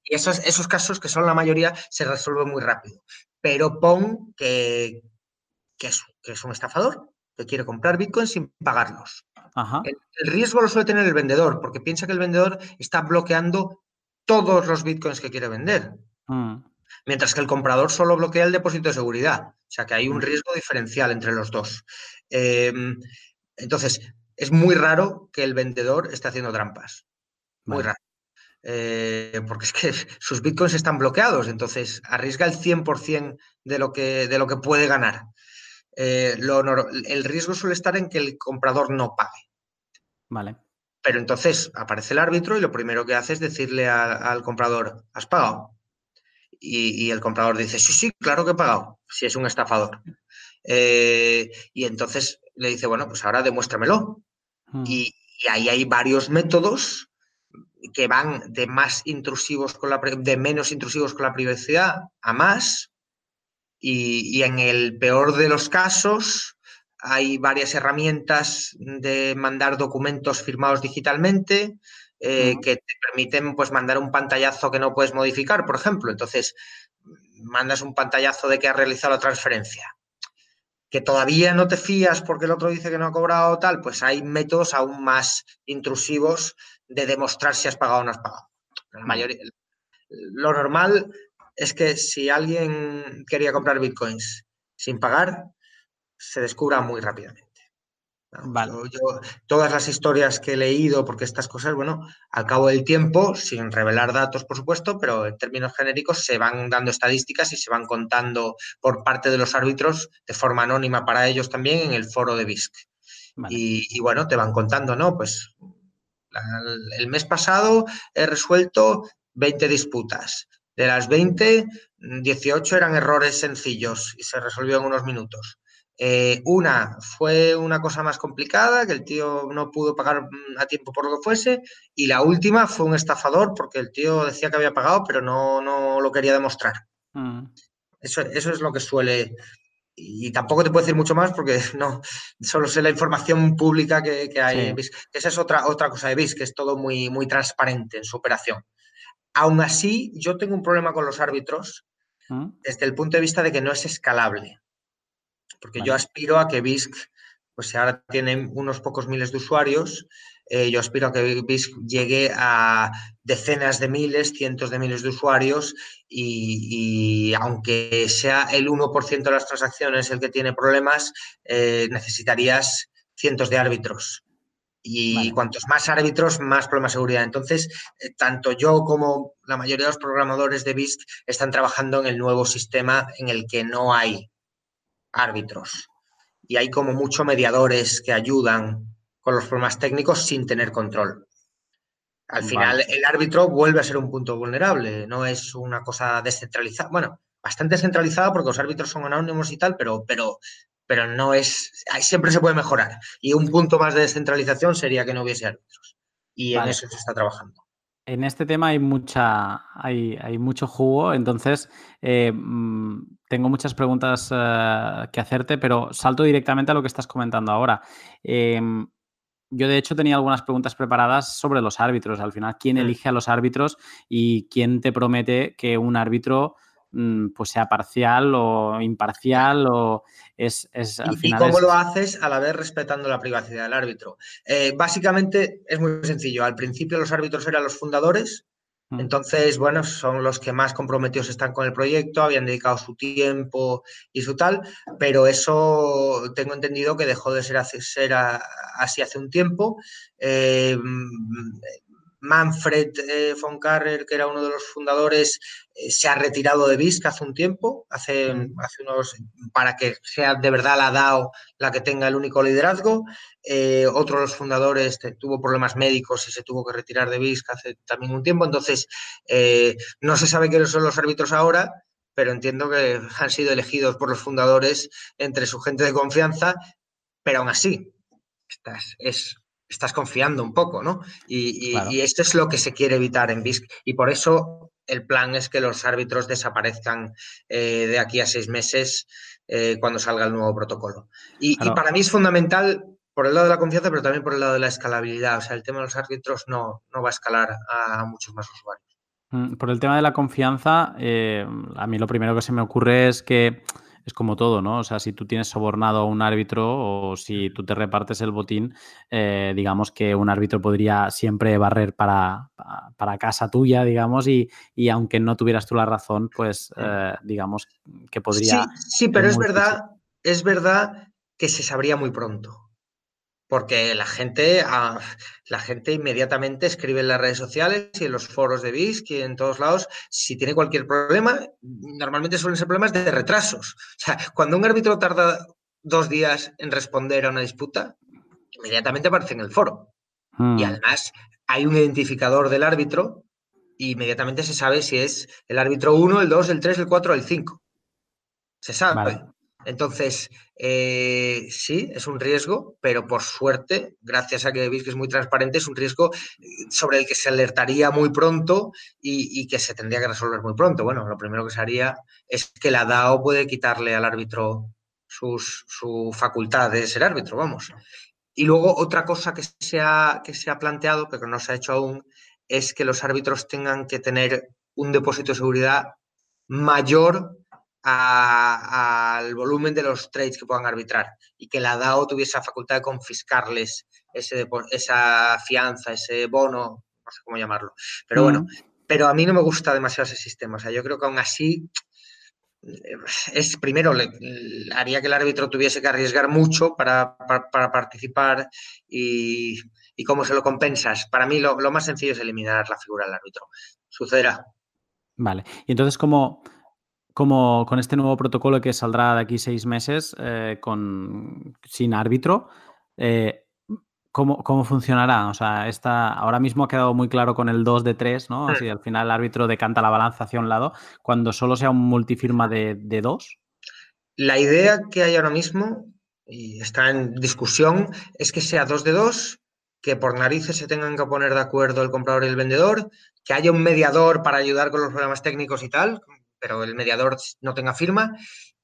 Y esos, esos casos, que son la mayoría, se resuelven muy rápido. Pero pon que, que, es, que es un estafador que quiere comprar Bitcoin sin pagarlos. El, riesgo lo suele tener el vendedor, porque piensa que el vendedor está bloqueando todos los Bitcoins que quiere vender. Mm. Mientras que el comprador solo bloquea el depósito de seguridad. O sea que hay un mm. riesgo diferencial entre los dos. Em, entonces, es muy raro que el vendedor esté haciendo trampas. Muy raro. Eh, porque es que [laughs] sus bitcoins están bloqueados, entonces arriesga el 100% de lo, que, de lo que puede ganar. Eh, el riesgo suele estar en que el comprador no pague. Vale. Pero entonces aparece el árbitro y lo primero que hace es decirle al comprador, ¿has pagado? Y, el comprador dice, sí, sí, claro que he pagado, si es un estafador. Eh, y entonces le dice, bueno, pues ahora demuéstramelo. Hmm. Y, ahí hay varios métodos que van de más intrusivos con la de menos intrusivos con la privacidad a más y, en el peor de los casos hay varias herramientas de mandar documentos firmados digitalmente eh, que te permiten pues mandar un pantallazo que no puedes modificar, por ejemplo. Entonces, mandas un pantallazo de que has realizado la transferencia. Que todavía no te fías porque el otro dice que no ha cobrado tal, pues hay métodos aún más intrusivos de demostrar si has pagado o no has pagado. La mayoría, lo normal es que si alguien quería comprar bitcoins sin pagar, se descubra muy rápidamente. todas las historias que he leído, porque estas cosas, bueno, al cabo del tiempo, sin revelar datos, por supuesto, pero en términos genéricos se van dando estadísticas y se van contando por parte de los árbitros de forma anónima para ellos también en el foro de BISC. Y, bueno, te van contando, ¿no? Pues el mes pasado he resuelto 20 disputas. De las 20, 18 eran errores sencillos y se resolvió en unos minutos. Eh, una fue una cosa más complicada, que el tío no pudo pagar mm, a tiempo por lo que fuese, y la última fue un estafador porque el tío decía que había pagado, pero no, no lo quería demostrar. Mm. Eso, eso, es lo que suele... Y tampoco te puedo decir mucho más porque [laughs] no, solo sé la información pública que, hay Esa es otra, otra cosa de BIS, que es todo muy, muy transparente en su operación. Aún así, yo tengo un problema con los árbitros mm. desde el punto de vista de que no es escalable. Porque yo aspiro a que BISC, pues si ahora tienen unos pocos miles de usuarios, eh, yo aspiro a que BISC llegue a decenas de miles, cientos de miles de usuarios y, aunque sea el 1% de las transacciones el que tiene problemas, eh, necesitarías cientos de árbitros y cuantos más árbitros, más problemas de seguridad. Entonces, eh, tanto yo como la mayoría de los programadores de BISC están trabajando en el nuevo sistema en el que no hay árbitros. Y hay como muchos mediadores que ayudan con los problemas técnicos sin tener control. Al final, el árbitro vuelve a ser un punto vulnerable, no es una cosa descentralizada. Bueno, bastante centralizada porque los árbitros son anónimos y tal, pero, pero pero no es, siempre se puede mejorar. Y un punto más de descentralización sería que no hubiese árbitros. Y en eso se está trabajando. En este tema hay mucha, hay, hay mucho jugo, entonces eh, mm, tengo muchas preguntas eh, que hacerte, pero salto directamente a lo que estás comentando ahora. Em, yo de hecho tenía algunas preguntas preparadas sobre los árbitros. Al final, ¿quién mm. elige a los árbitros y quién te promete que un árbitro Mm, pues sea parcial o imparcial o es, al final ¿Y cómo lo haces a la vez respetando la privacidad del árbitro? Eh, básicamente es muy sencillo. Al principio los árbitros eran los fundadores. Entonces, bueno, son los que más comprometidos están con el proyecto, habían dedicado su tiempo y su tal, pero eso tengo entendido que dejó de ser, así hace un tiempo. Eh, Manfred eh, von Karrer, que era uno de los fundadores, se ha retirado de BISC hace un tiempo, hace, hace, unos, para que sea de verdad la DAO la que tenga el único liderazgo. Eh, otro de los fundadores tuvo problemas médicos y se tuvo que retirar de BISC hace también un tiempo. Entonces, no se sabe quiénes son los árbitros ahora, pero entiendo que han sido elegidos por los fundadores entre su gente de confianza, pero aún así, es estás confiando un poco, ¿no? Y, esto es lo que se quiere evitar en BISC. Y por eso el plan es que los árbitros desaparezcan eh, de aquí a seis meses eh, cuando salga el nuevo protocolo. Y, para mí es fundamental por el lado de la confianza, pero también por el lado de la escalabilidad. O sea, el tema de los árbitros no, no va a escalar a muchos más usuarios. Mm, por el tema de la confianza, eh, a mí lo primero que se me ocurre es que es como todo, ¿no? O sea, si tú tienes sobornado a un árbitro o si tú te repartes el botín, eh, digamos que un árbitro podría siempre barrer para, para casa tuya, digamos, y, aunque no tuvieras tú la razón, pues eh, digamos que podría... Sí, sí pero es verdad, es verdad que se sabría muy pronto porque la gente, ah, la gente inmediatamente escribe en las redes sociales y en los foros de BISC y en todos lados, si tiene cualquier problema, normalmente suelen ser problemas de retrasos. O sea, cuando un árbitro tarda dos días en responder a una disputa, inmediatamente aparece en el foro. Y hmm. además hay un identificador del árbitro y inmediatamente se sabe si es el árbitro 1, el 2, el 3, el 4 o el 5. Se sabe. Entonces, eh, sí, es un riesgo, pero por suerte, gracias a que veis que es muy transparente, es un riesgo eh, sobre el que se alertaría muy pronto y, que se tendría que resolver muy pronto. Bueno, lo primero que se haría es que la DAO puede quitarle al árbitro sus, su facultad de ser árbitro, vamos. Y luego otra cosa que se, ha, que se ha planteado, pero que no se ha hecho aún, es que los árbitros tengan que tener un depósito de seguridad mayor al volumen de los trades que puedan arbitrar y que la DAO tuviese la facultad de confiscarles ese, esa fianza, ese bono, no sé cómo llamarlo. Pero bueno, pero a mí no me gusta demasiado ese sistema. O sea, yo creo que aún así eh, es primero le, haría que el árbitro tuviese que arriesgar mucho para, participar y, cómo se lo compensas. Para mí lo, lo, más sencillo es eliminar la figura del árbitro. Sucederá. Vale. Y entonces, ¿cómo, como con este nuevo protocolo que saldrá de aquí seis meses eh, con, sin árbitro, eh, ¿cómo, funcionará? O sea, esta, ahora mismo ha quedado muy claro con el 2 de 3, ¿no? Así al final el árbitro decanta la balanza hacia un lado, cuando solo sea un multifirma de, de dos. La idea que hay ahora mismo, y está en discusión, es que sea 2 de 2, que por narices se tengan que poner de acuerdo el comprador y el vendedor, que haya un mediador para ayudar con los problemas técnicos y tal, pero el mediador no tenga firma.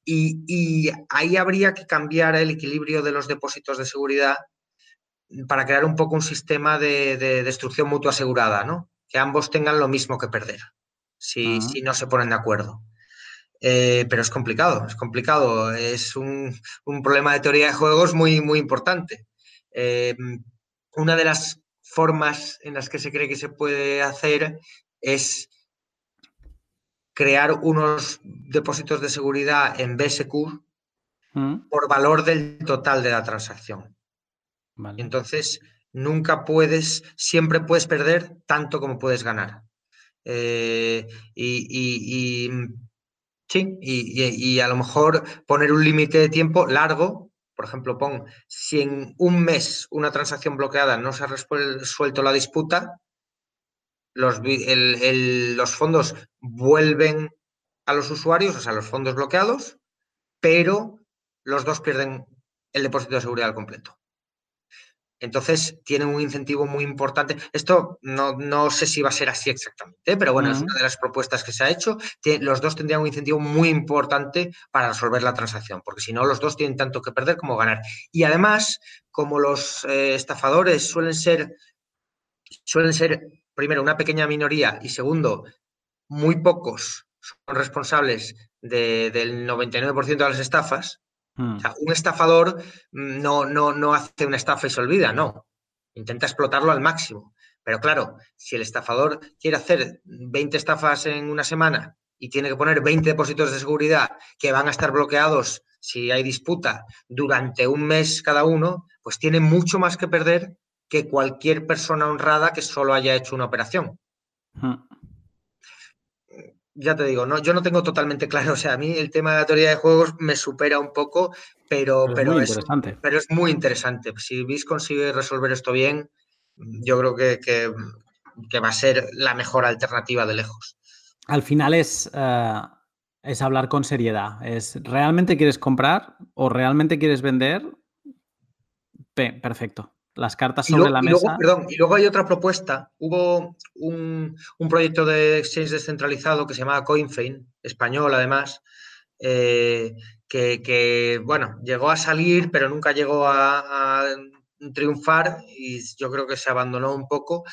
Y, ahí habría que cambiar el equilibrio de los depósitos de seguridad para crear un poco un sistema de, destrucción mutua asegurada, ¿no? Que ambos tengan lo mismo que perder, si, no se ponen de acuerdo. Eh, pero es complicado, es complicado. Es un, problema de teoría de juegos muy, muy importante. Eh, una de las formas en las que se cree que se puede hacer es crear unos depósitos de seguridad en BSQ mm. por valor del total de la transacción. Entonces, nunca puedes, siempre puedes perder tanto como puedes ganar. Eh, y, sí, y, a lo mejor poner un límite de tiempo largo, por ejemplo, pon, si en un mes una transacción bloqueada no se ha resuelto la disputa, los, fondos vuelven a los usuarios, o sea, los fondos bloqueados, pero los dos pierden el depósito de seguridad al completo. Entonces, tienen un incentivo muy importante. Esto no, no sé si va a ser así exactamente, pero bueno, es una de las propuestas que se ha hecho. Los dos tendrían un incentivo muy importante para resolver la transacción, porque si no, los dos tienen tanto que perder como ganar. Y además, como los eh, estafadores suelen ser, suelen ser primero, una pequeña minoría y segundo, muy pocos son responsables del 99% de las estafas. Hmm. un estafador no, no, no hace una estafa y se olvida, no. Intenta explotarlo al máximo. Pero claro, si el estafador quiere hacer 20 estafas en una semana y tiene que poner 20 depósitos de seguridad que van a estar bloqueados si hay disputa durante un mes cada uno, pues tiene mucho más que perder que cualquier persona honrada que solo haya hecho una operación. Ya te digo, no, yo no tengo totalmente claro. O sea, a mí el tema de la teoría de juegos me supera un poco, pero, pero, es, interesante. pero es muy interesante. Si BIS consigue resolver esto bien, yo creo que, va a ser la mejor alternativa de lejos. Al final es, eh, es hablar con seriedad. Es ¿realmente quieres comprar o realmente quieres vender? perfecto las cartas sobre la mesa. y luego hay otra propuesta. Hubo un, proyecto de exchange descentralizado que se llamaba CoinFein, español además, eh, que, bueno, llegó a salir, pero nunca llegó a, triunfar y yo creo que se abandonó un poco,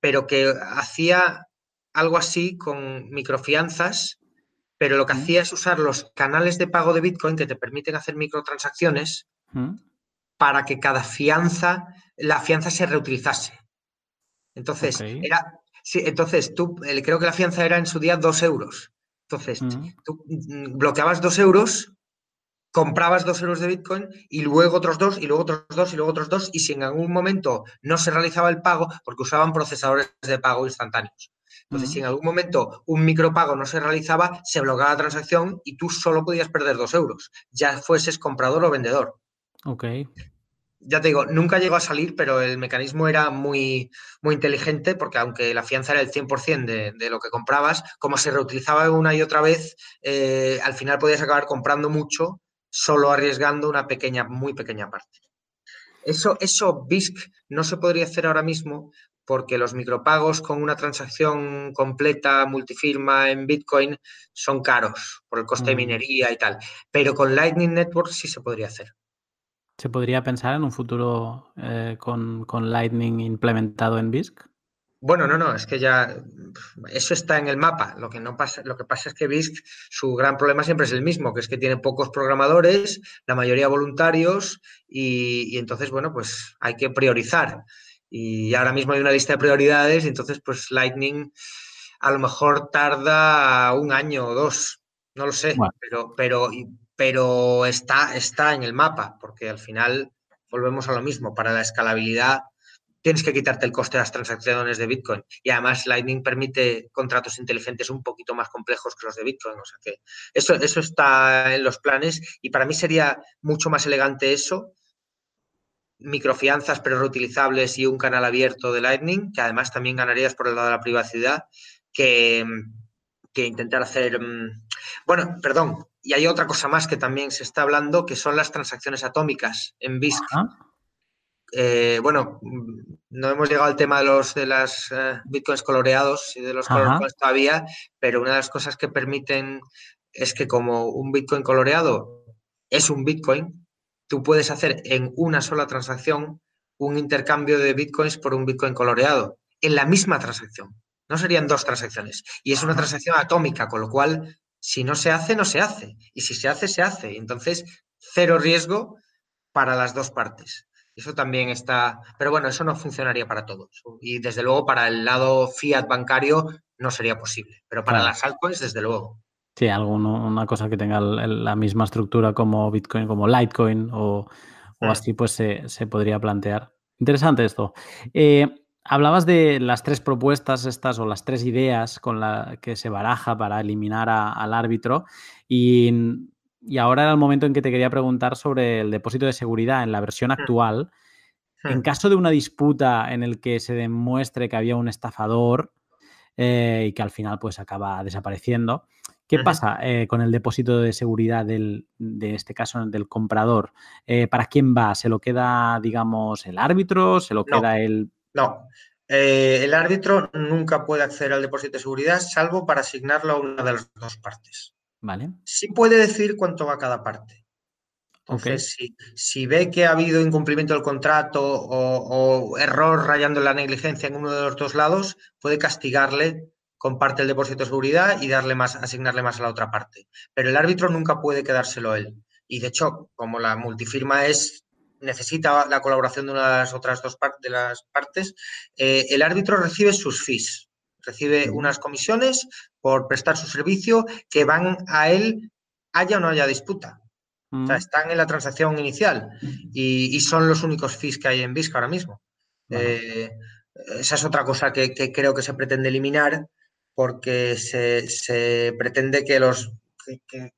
pero que hacía algo así con microfianzas, pero lo que hacía es usar los canales de pago de Bitcoin que te permiten hacer microtransacciones. Para que cada fianza, la fianza se reutilizase. Entonces, era, sí, entonces tú, creo que la fianza era en su día dos euros. Entonces, Mm. tú mm, bloqueabas dos euros, comprabas dos euros de Bitcoin y luego otros dos, y luego otros dos, y luego otros dos, y si en algún momento no se realizaba el pago, porque usaban procesadores de pago instantáneos. Entonces, si en Mm. algún momento un micropago no se realizaba, se bloqueaba la transacción y tú solo podías perder dos euros, ya fueses comprador o vendedor. Ok. Ya te digo, nunca llegó a salir, pero el mecanismo era muy, muy inteligente porque aunque la fianza era el 100% de, de lo que comprabas, como se reutilizaba una y otra vez, eh, al final podías acabar comprando mucho, solo arriesgando una pequeña, muy pequeña parte. Eso, eso BISC no se podría hacer ahora mismo porque los micropagos con una transacción completa, multifirma en Bitcoin, son caros por el coste de Mm. minería y tal. Pero con Lightning Network sí se podría hacer. ¿Se podría pensar en un futuro eh, con, con Lightning implementado en BISC? Bueno, no, no, es que ya eso está en el mapa. Lo que no pasa, lo que pasa es que BISC, su gran problema siempre es el mismo, que es que tiene pocos programadores, la mayoría voluntarios, y, y entonces, bueno, pues hay que priorizar. Y ahora mismo hay una lista de prioridades, y entonces, pues Lightning a lo mejor tarda un año o dos, no lo sé, Bueno. pero, pero, pero está, está en el mapa, porque al final volvemos a lo mismo. Para la escalabilidad tienes que quitarte el coste de las transacciones de Bitcoin. Y además Lightning permite contratos inteligentes un poquito más complejos que los de Bitcoin. O sea que eso, eso está en los planes y para mí sería mucho más elegante eso, microfianzas pero reutilizables y un canal abierto de Lightning, que además también ganarías por el lado de la privacidad, que, que intentar hacer... Bueno, perdón, y hay otra cosa más que también se está hablando, que son las transacciones atómicas en BISC. Eh, bueno, no hemos llegado al tema de los de las eh, bitcoins coloreados y de los Ajá. color todavía, pero una de las cosas que permiten es que como un bitcoin coloreado es un bitcoin, tú puedes hacer en una sola transacción un intercambio de bitcoins por un bitcoin coloreado en la misma transacción. No serían dos transacciones. Y es una transacción atómica, con lo cual si no se hace, no se hace. Y si se hace, se hace. Entonces, cero riesgo para las dos partes. Eso también está, pero bueno, eso no funcionaría para todos. Y desde luego para el lado fiat bancario no sería posible, pero para Claro. las altcoins desde luego. Sí, alguno, una cosa que tenga la misma estructura como Bitcoin, como Litecoin o, o Mm. así, pues se, se podría plantear. Interesante esto. Eh, hablabas de las tres propuestas estas o las tres ideas con las que se baraja para eliminar a- al árbitro y, y ahora era el momento en que te quería preguntar sobre el depósito de seguridad en la versión actual. En Mm. caso de una disputa en el que se demuestre que había un estafador eh, y que al final pues acaba desapareciendo, ¿qué pasa eh, con el depósito de seguridad del, de este caso del comprador? Eh, ¿Para quién va? ¿Se lo queda, digamos, el árbitro? ¿Se lo No. queda el...? No. Eh, el árbitro nunca puede acceder al depósito de seguridad salvo para asignarlo a una de las dos partes. Vale, Sí puede decir cuánto va cada parte. ok. Entonces, si, si ve que ha habido incumplimiento del contrato o, o error rayando la negligencia en uno de los dos lados, puede castigarle con parte del depósito de seguridad y darle más, asignarle más a la otra parte. Pero el árbitro nunca puede quedárselo él. Y de hecho, como la multifirma es necesita la colaboración de una de las otras dos de las partes, eh, el árbitro recibe sus fees, recibe unas comisiones por prestar su servicio que van a él, haya o no haya disputa. O sea, Mm, están en la transacción inicial y, y son los únicos fees que hay en BISC ahora mismo. Bueno. Eh, esa es otra cosa que, que creo que se pretende eliminar porque se, se pretende que, los,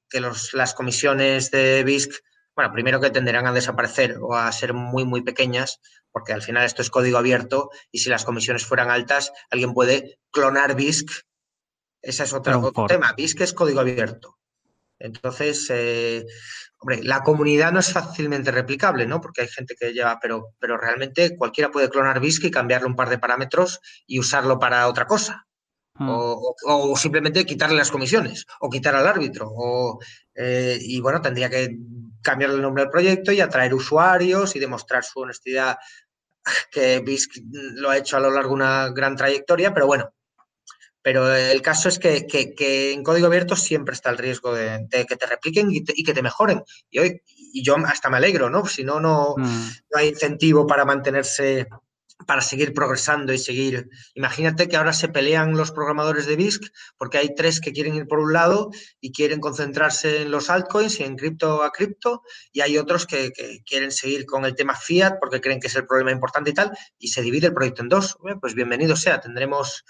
que los, las comisiones de BISC, bueno, primero que tenderán a desaparecer o a ser muy, muy pequeñas, porque al final esto es código abierto y si las comisiones fueran altas, alguien puede clonar BISC. Ese es otro tema. BISC es código abierto. Entonces, eh, hombre, la comunidad no es fácilmente replicable, ¿no? Porque hay gente que lleva, pero, pero realmente cualquiera puede clonar BISC y cambiarle un par de parámetros y usarlo para otra cosa. mm, O, o- o simplemente quitarle las comisiones, o quitar al árbitro. O, eh, y bueno, tendría que cambiarle el nombre al proyecto y atraer usuarios y demostrar su honestidad, que BISC lo ha hecho a lo largo de una gran trayectoria, pero bueno, Pero el caso es que, en código abierto siempre está el riesgo de, que te repliquen y, que te mejoren. Y, hoy, y yo hasta me alegro, ¿no? Si no, no, mm. no hay incentivo para mantenerse para seguir progresando y seguir. Imagínate que ahora se pelean los programadores de BISC porque hay tres que quieren ir por un lado y quieren concentrarse en los altcoins y en cripto a cripto, y hay otros que, quieren seguir con el tema fiat porque creen que es el problema importante y tal, y se divide el proyecto en dos. pues bienvenido sea, tendremos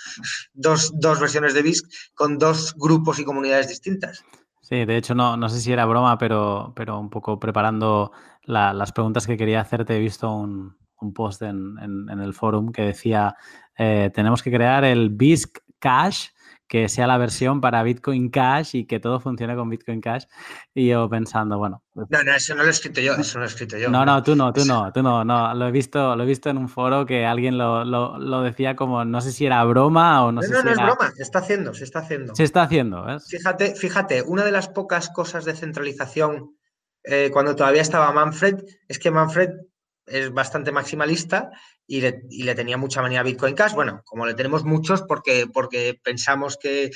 dos, versiones de BISC con dos grupos y comunidades distintas. Sí, de hecho no, no sé si era broma, pero, pero un poco preparando las preguntas que quería hacerte, he visto un, un post en, el forum que decía, eh, tenemos que crear el BISC Cash, que sea la versión para Bitcoin Cash y que todo funcione con Bitcoin Cash. Y yo pensando, bueno. Pues no, no, eso no lo he escrito yo, eso no lo he escrito yo. No, no, tú no, tú no, tú no, no. Lo he visto, lo he visto en un foro que alguien lo, decía como, no sé si era broma o no, sé no, si no era... es broma, se está haciendo, se está haciendo. Se está haciendo, ¿ves? Fíjate, fíjate, una de las pocas cosas de centralización eh, cuando todavía estaba Manfred, es que Manfred es bastante maximalista y le, tenía mucha manía a Bitcoin Cash. Bueno, como le tenemos muchos porque, porque pensamos que,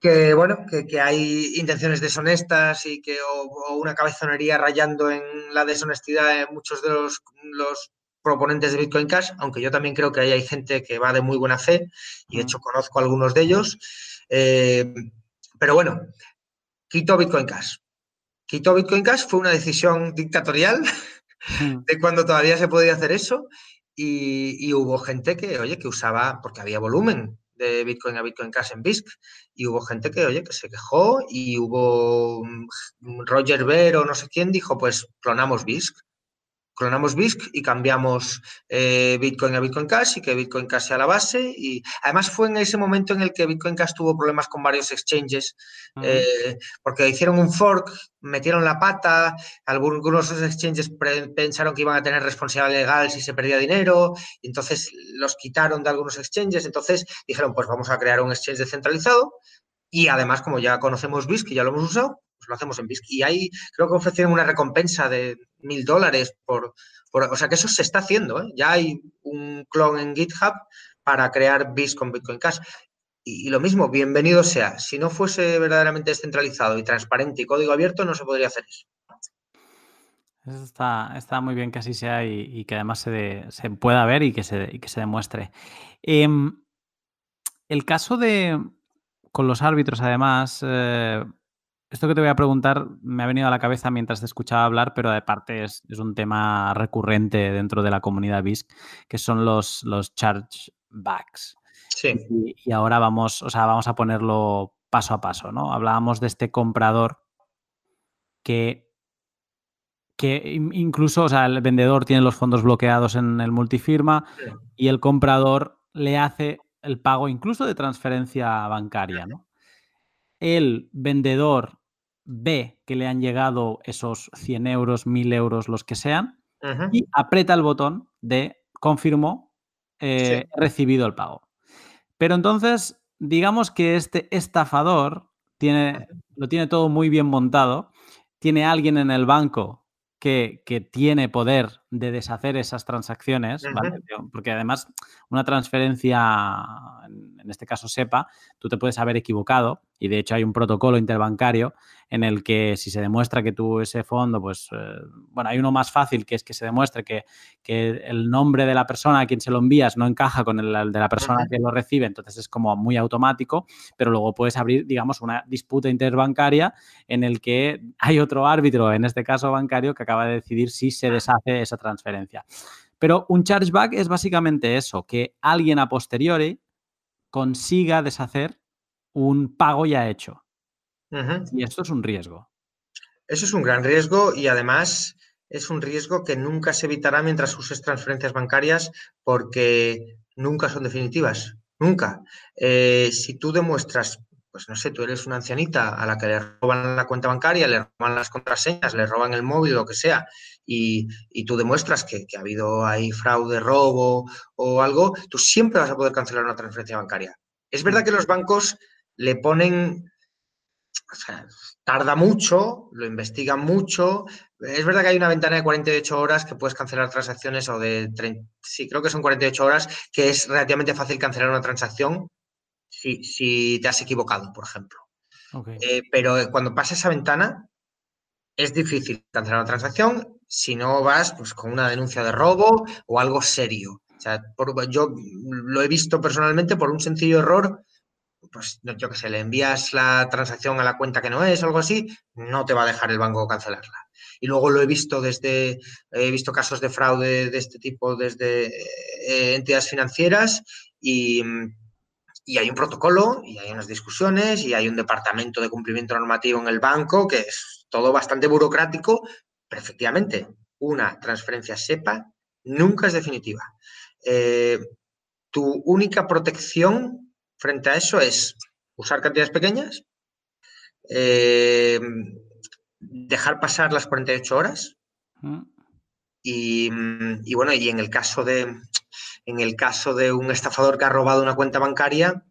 que bueno, que, hay intenciones deshonestas y que o, una cabezonería rayando en la deshonestidad en muchos de los, los proponentes de Bitcoin Cash, aunque yo también creo que ahí hay gente que va de muy buena fe y de hecho conozco a algunos de ellos. Eh, pero bueno, quitó Bitcoin Cash. Quitó Bitcoin Cash, fue una decisión dictatorial. [laughs] de cuando todavía se podía hacer eso. Y, hubo gente que, oye, que usaba, porque había volumen de Bitcoin a Bitcoin Cash en BISC, y hubo gente que, oye, que se quejó, y hubo mm, Roger Ver o no sé quién dijo, pues clonamos BISC clonamos BISC y cambiamos eh, Bitcoin a Bitcoin Cash y que Bitcoin Cash sea la base. Y además fue en ese momento en el que Bitcoin Cash tuvo problemas con varios exchanges, eh, porque hicieron un fork, metieron la pata, algunos exchanges pensaron que iban a tener responsabilidad legal si se perdía dinero, y entonces los quitaron de algunos exchanges, entonces dijeron, pues vamos a crear un exchange descentralizado. Y además, como ya conocemos BISC y ya lo hemos usado, pues lo hacemos en BISC. Y ahí creo que ofrecieron una recompensa de mil dólares por, O sea que eso se está haciendo. ¿eh? Ya hay un clon en GitHub para crear BISC con Bitcoin Cash. Y, lo mismo, bienvenido sea. Si no fuese verdaderamente descentralizado y transparente y código abierto, no se podría hacer eso. Eso está, está muy bien que así sea y, que además se, se, pueda ver y que se, que se demuestre. Em, el caso de, con los árbitros, además, eh, esto que te voy a preguntar me ha venido a la cabeza mientras te escuchaba hablar, pero de parte es, un tema recurrente dentro de la comunidad BISC, que son los, los chargebacks. Sí. Y, ahora vamos, o sea, vamos a ponerlo paso a paso, ¿no? Hablábamos de este comprador que, que incluso, o sea, el vendedor tiene los fondos bloqueados en el multifirma y el comprador le hace el pago incluso de transferencia bancaria, ¿no? El vendedor ve que le han llegado esos 100 euros, 1000 euros, los que sean, y aprieta el botón de confirmo, eh, recibido el pago. Pero entonces, digamos que este estafador tiene, lo tiene todo muy bien montado, tiene alguien en el banco que, tiene poder de deshacer esas transacciones, porque además una transferencia, en este caso SEPA, tú te puedes haber equivocado y de hecho hay un protocolo interbancario en el que si se demuestra que tú ese fondo, pues, eh, bueno, hay uno más fácil que es que se demuestre que, el nombre de la persona a quien se lo envías no encaja con el, de la persona que lo recibe, entonces es como muy automático, pero luego puedes abrir, digamos, una disputa interbancaria en el que hay otro árbitro, en este caso bancario, que acaba de decidir si se deshace esa transferencia. Pero un chargeback es básicamente eso, que alguien a posteriori consiga deshacer un pago ya hecho. Y esto es un riesgo. Eso es un gran riesgo y además es un riesgo que nunca se evitará mientras uses transferencias bancarias porque nunca son definitivas. Nunca. Eh, si tú demuestras, pues no sé, tú eres una ancianita a la que le roban la cuenta bancaria, le roban las contraseñas, le roban el móvil, lo que sea, y, tú demuestras que, que, ha habido ahí fraude, robo o algo, tú siempre vas a poder cancelar una transferencia bancaria. Es verdad mm. que los bancos le ponen o sea, tarda mucho, lo investigan mucho. Es verdad que hay una ventana de 48 horas que puedes cancelar transacciones o de 30, sí, creo que son 48 horas, que es relativamente fácil cancelar una transacción. si, si te has equivocado, por ejemplo. Eh, pero cuando pasa esa ventana, es difícil cancelar una transacción si no vas pues, con una denuncia de robo o algo serio. O sea, yo lo he visto personalmente por un sencillo error, pues yo que sé, le envías la transacción a la cuenta que no es o algo así, no te va a dejar el banco cancelarla. Y luego lo he visto desde, he visto casos de fraude de este tipo desde eh, entidades financieras y, y hay un protocolo y hay unas discusiones y hay un departamento de cumplimiento normativo en el banco que es todo bastante burocrático, pero efectivamente una transferencia SEPA nunca es definitiva. Eh, tu única protección frente a eso es usar cantidades pequeñas, eh, dejar pasar las 48 horas mm. y, y, bueno, y en el caso de en el caso de un estafador que ha robado una cuenta bancaria,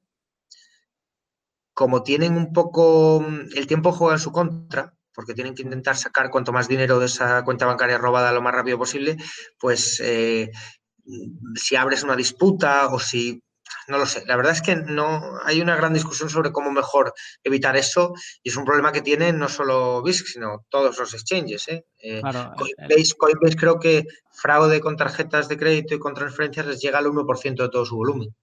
como tienen un poco, el tiempo juega en su contra, porque tienen que intentar sacar cuanto más dinero de esa cuenta bancaria robada lo más rápido posible, pues eh, si abres una disputa o si no lo sé. La verdad es que no hay una gran discusión sobre cómo mejor evitar eso y es un problema que tienen no solo BISC, sino todos los exchanges. ¿eh? eh Coinbase, creo que fraude con tarjetas de crédito y con transferencias les llega al 1% de todo su volumen.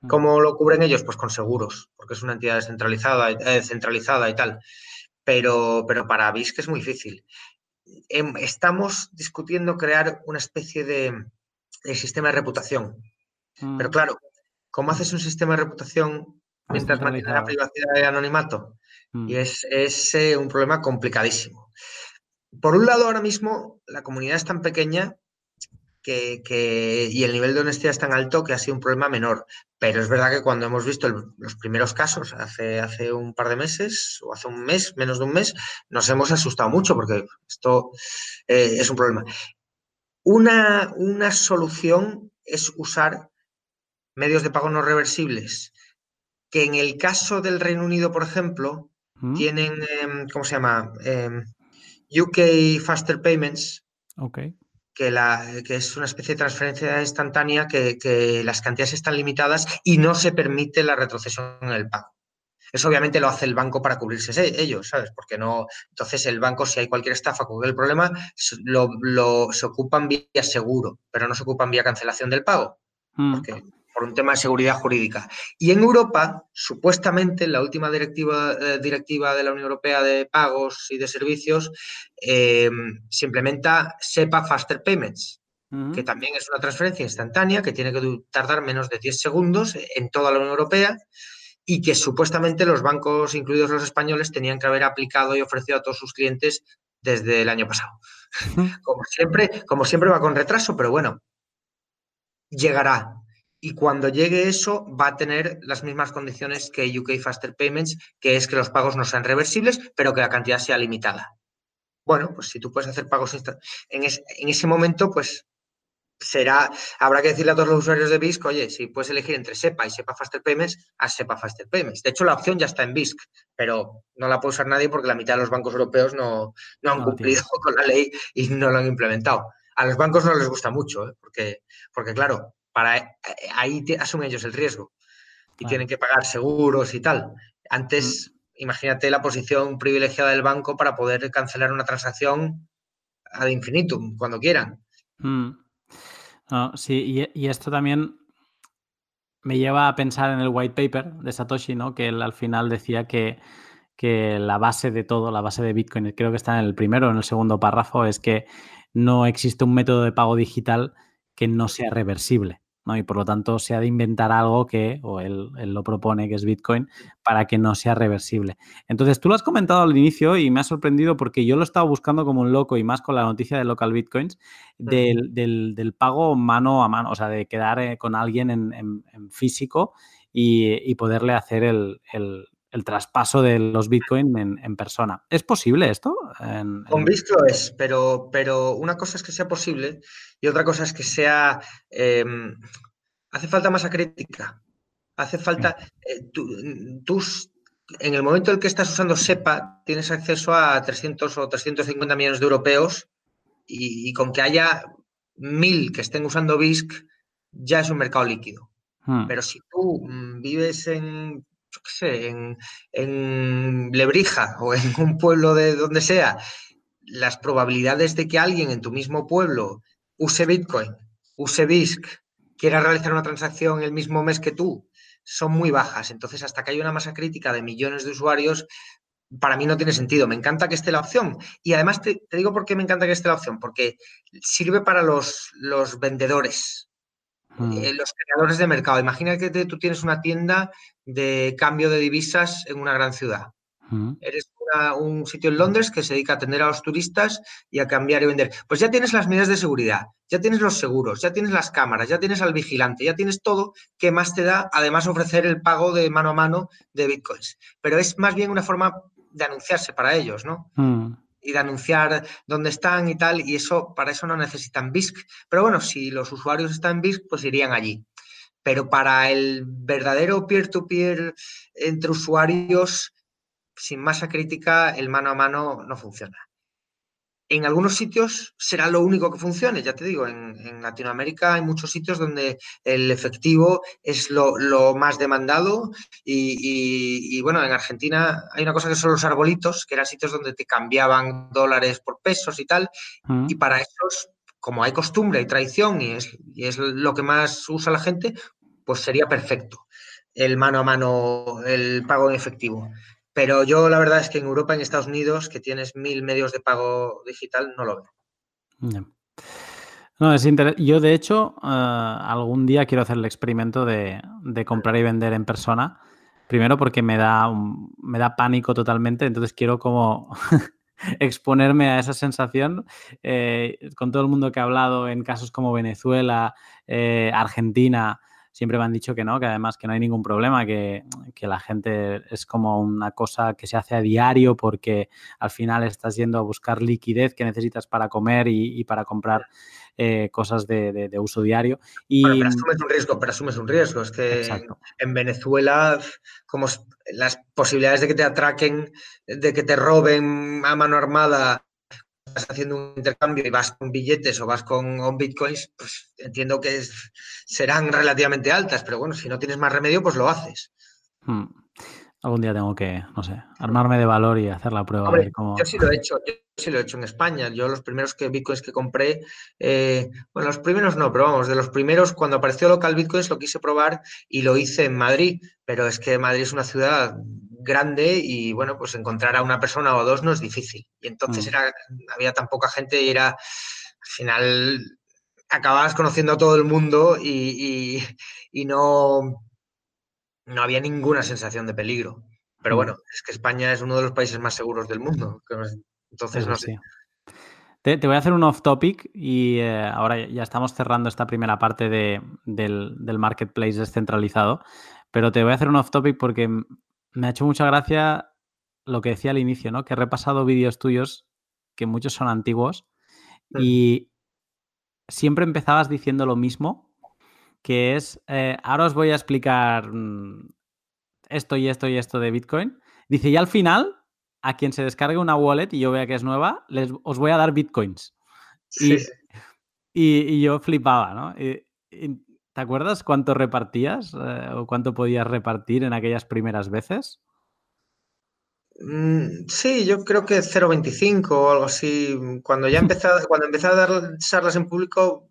Mm. ¿Cómo lo cubren ellos? Pues con seguros, porque es una entidad descentralizada, eh, centralizada y tal. Pero, pero para BISC es muy difícil. Em, estamos discutiendo crear una especie de, sistema de reputación. Pero mm. claro, ¿Cómo haces un sistema de reputación mientras mantienes la privacidad y anonimato? Mm. Y es, eh, un problema complicadísimo. Por un lado, ahora mismo la comunidad es tan pequeña que, y el nivel de honestidad es tan alto que ha sido un problema menor. Pero es verdad que cuando hemos visto los primeros casos, hace, hace un par de meses o hace un mes, menos de un mes, nos hemos asustado mucho porque esto eh, es un problema. Una, una solución es usar medios de pago no reversibles, que en el caso del Reino Unido, por ejemplo, mm. tienen, em, ¿cómo se llama? Em, UK Faster Payments. Que, la, que, es una especie de transferencia instantánea que, las cantidades están limitadas y no se permite la retrocesión en el pago. Eso obviamente lo hace el banco para cubrirse ellos, ¿sabes? Porque no. Entonces, el banco, si hay cualquier estafa con el problema, lo, se ocupan vía seguro, pero no se ocupan vía cancelación del pago. Mm. Porque por un tema de seguridad jurídica. Y en Europa, supuestamente, la última directiva, eh, directiva de la Unión Europea de pagos y de servicios eh, se implementa SEPA Faster Payments, que también es una transferencia instantánea que tiene que tardar menos de 10 segundos en toda la Unión Europea y que supuestamente los bancos, incluidos los españoles, tenían que haber aplicado y ofrecido a todos sus clientes desde el año pasado. [laughs] Como siempre, como siempre va con retraso, pero bueno, llegará y cuando llegue eso va a tener las mismas condiciones que UK Faster Payments, que es que los pagos no sean reversibles, pero que la cantidad sea limitada. Bueno, pues si tú puedes hacer pagos en, en ese momento, pues será, habrá que decirle a todos los usuarios de BISC, oye, si puedes elegir entre SEPA y SEPA Faster Payments, haz SEPA Faster Payments. De hecho, la opción ya está en BISC, pero no la puede usar nadie porque la mitad de los bancos europeos no, han cumplido [laughs] con la ley y no lo han implementado. A los bancos no les gusta mucho, ¿eh? porque, porque claro, para eh, ahí asumen ellos el riesgo y tienen que pagar seguros y tal. Antes, mm. imagínate la posición privilegiada del banco para poder cancelar una transacción ad infinitum, cuando quieran. Mm. sí, y, esto también me lleva a pensar en el white paper de Satoshi, ¿no? Que él al final decía que, que la base de todo, la base de Bitcoin, creo que está en el primero o en el segundo párrafo, es que no existe un método de pago digital que no sea reversible. ¿no? Y por lo tanto se ha de inventar algo que, o él, lo propone, que es Bitcoin, para que no sea reversible. Entonces, tú lo has comentado al inicio y me ha sorprendido porque yo lo estaba buscando como un loco y más con la noticia de local Bitcoins, del, pago mano a mano, o sea, de quedar eh, con alguien en, físico y, poderle hacer el, traspaso de los Bitcoin en, persona. ¿Es posible esto? Con BISC lo es, pero, pero una cosa es que sea posible y otra cosa es que sea... Em, hace falta masa crítica. Hace falta... Eh, en el momento en que estás usando SEPA, tienes acceso a 300 o 350 millones de europeos y, con que haya mil que estén usando BISC, ya es un mercado líquido. Hmm. Pero si tú mm, vives en, yo qué sé, en, Lebrija o en un pueblo de donde sea, las probabilidades de que alguien en tu mismo pueblo use Bitcoin, use BISC, quiera realizar una transacción el mismo mes que tú, son muy bajas. Entonces, hasta que hay una masa crítica de millones de usuarios, para mí no tiene sentido. Me encanta que esté la opción. Y además te, digo por qué me encanta que esté la opción, porque sirve para los vendedores, mm. eh, los creadores de mercado. Imagina que tú tienes una tienda de cambio de divisas en una gran ciudad. Mm. Eres un sitio en Londres que se dedica a atender a los turistas y a cambiar y vender. Pues ya tienes las medidas de seguridad, ya tienes los seguros, ya tienes las cámaras, ya tienes al vigilante, ya tienes todo que más te da, además, ofrecer el pago de mano a mano de bitcoins. Pero es más bien una forma de anunciarse para ellos, ¿no? Mm. Y de anunciar dónde están y tal, y eso, para eso no necesitan BISC. Pero bueno, si los usuarios están en BISC, pues irían allí. Pero para el verdadero peer-to-peer entre usuarios, sin masa crítica, el mano a mano no funciona. En algunos sitios será lo único que funcione, ya te digo, en, Latinoamérica hay muchos sitios donde el efectivo es lo, más demandado y, bueno, en Argentina hay una cosa que son los arbolitos, que eran sitios donde te cambiaban dólares por pesos y tal, mm. y para esos, como hay costumbre y tradición y es, y es lo que más usa la gente, pues sería perfecto el mano a mano, el pago en efectivo. Pero yo la verdad es que en Europa, en Estados Unidos, que tienes mil medios de pago digital, no lo veo. No, es Yo, de hecho, eh, algún día quiero hacer el experimento de, comprar y vender en persona. Primero porque me da, me da pánico totalmente, entonces quiero como [laughs] exponerme a esa sensación eh, con todo el mundo que ha hablado en casos como Venezuela, eh, Argentina, siempre me han dicho que no, que además que no hay ningún problema, que, la gente es como una cosa que se hace a diario porque al final estás yendo a buscar liquidez que necesitas para comer y, para comprar eh, cosas de, uso diario. Y... pero asumes un riesgo, pero asumes un riesgo. Es que en Venezuela, como las posibilidades de que te atraquen, de que te roben a mano armada haciendo un intercambio y vas con billetes o vas con, bitcoins, pues entiendo que serán relativamente altas, pero bueno, si no tienes más remedio, pues lo haces. Hmm. Algún día tengo que, no sé, armarme de valor y hacer la prueba. Yo sí lo he hecho, yo sí lo he hecho en España. Yo los primeros que bitcoins que compré, eh, bueno, los primeros no, pero vamos, de los primeros, cuando apareció local bitcoins lo quise probar y lo hice en Madrid, pero es que Madrid es una ciudad grande y bueno, pues encontrar a una persona o dos no es difícil. Y entonces mm. era, había tan poca gente y era, al final, acababas conociendo a todo el mundo y, no, no había ninguna sensación de peligro. Pero mm. bueno, es que España es uno de los países más seguros del mundo. Entonces, no sé. Te, voy a hacer un off topic y eh, ahora ya estamos cerrando esta primera parte de, del, del, marketplace descentralizado, pero te voy a hacer un off topic porque me ha hecho mucha gracia lo que decía al inicio, ¿no? Que he repasado vídeos tuyos, que muchos son antiguos, y siempre empezabas diciendo lo mismo, que es, eh, ahora os voy a explicar mm, esto y esto y esto de Bitcoin. Dice, y al final, a quien se descargue una wallet y yo vea que es nueva, les, os voy a dar Bitcoins. Y, yo flipaba, ¿no? ¿Te acuerdas cuánto repartías eh, o cuánto podías repartir en aquellas primeras veces? Mm, sí, yo creo que 0,25 o algo así. Cuando ya empecé, cuando empecé a dar charlas en público,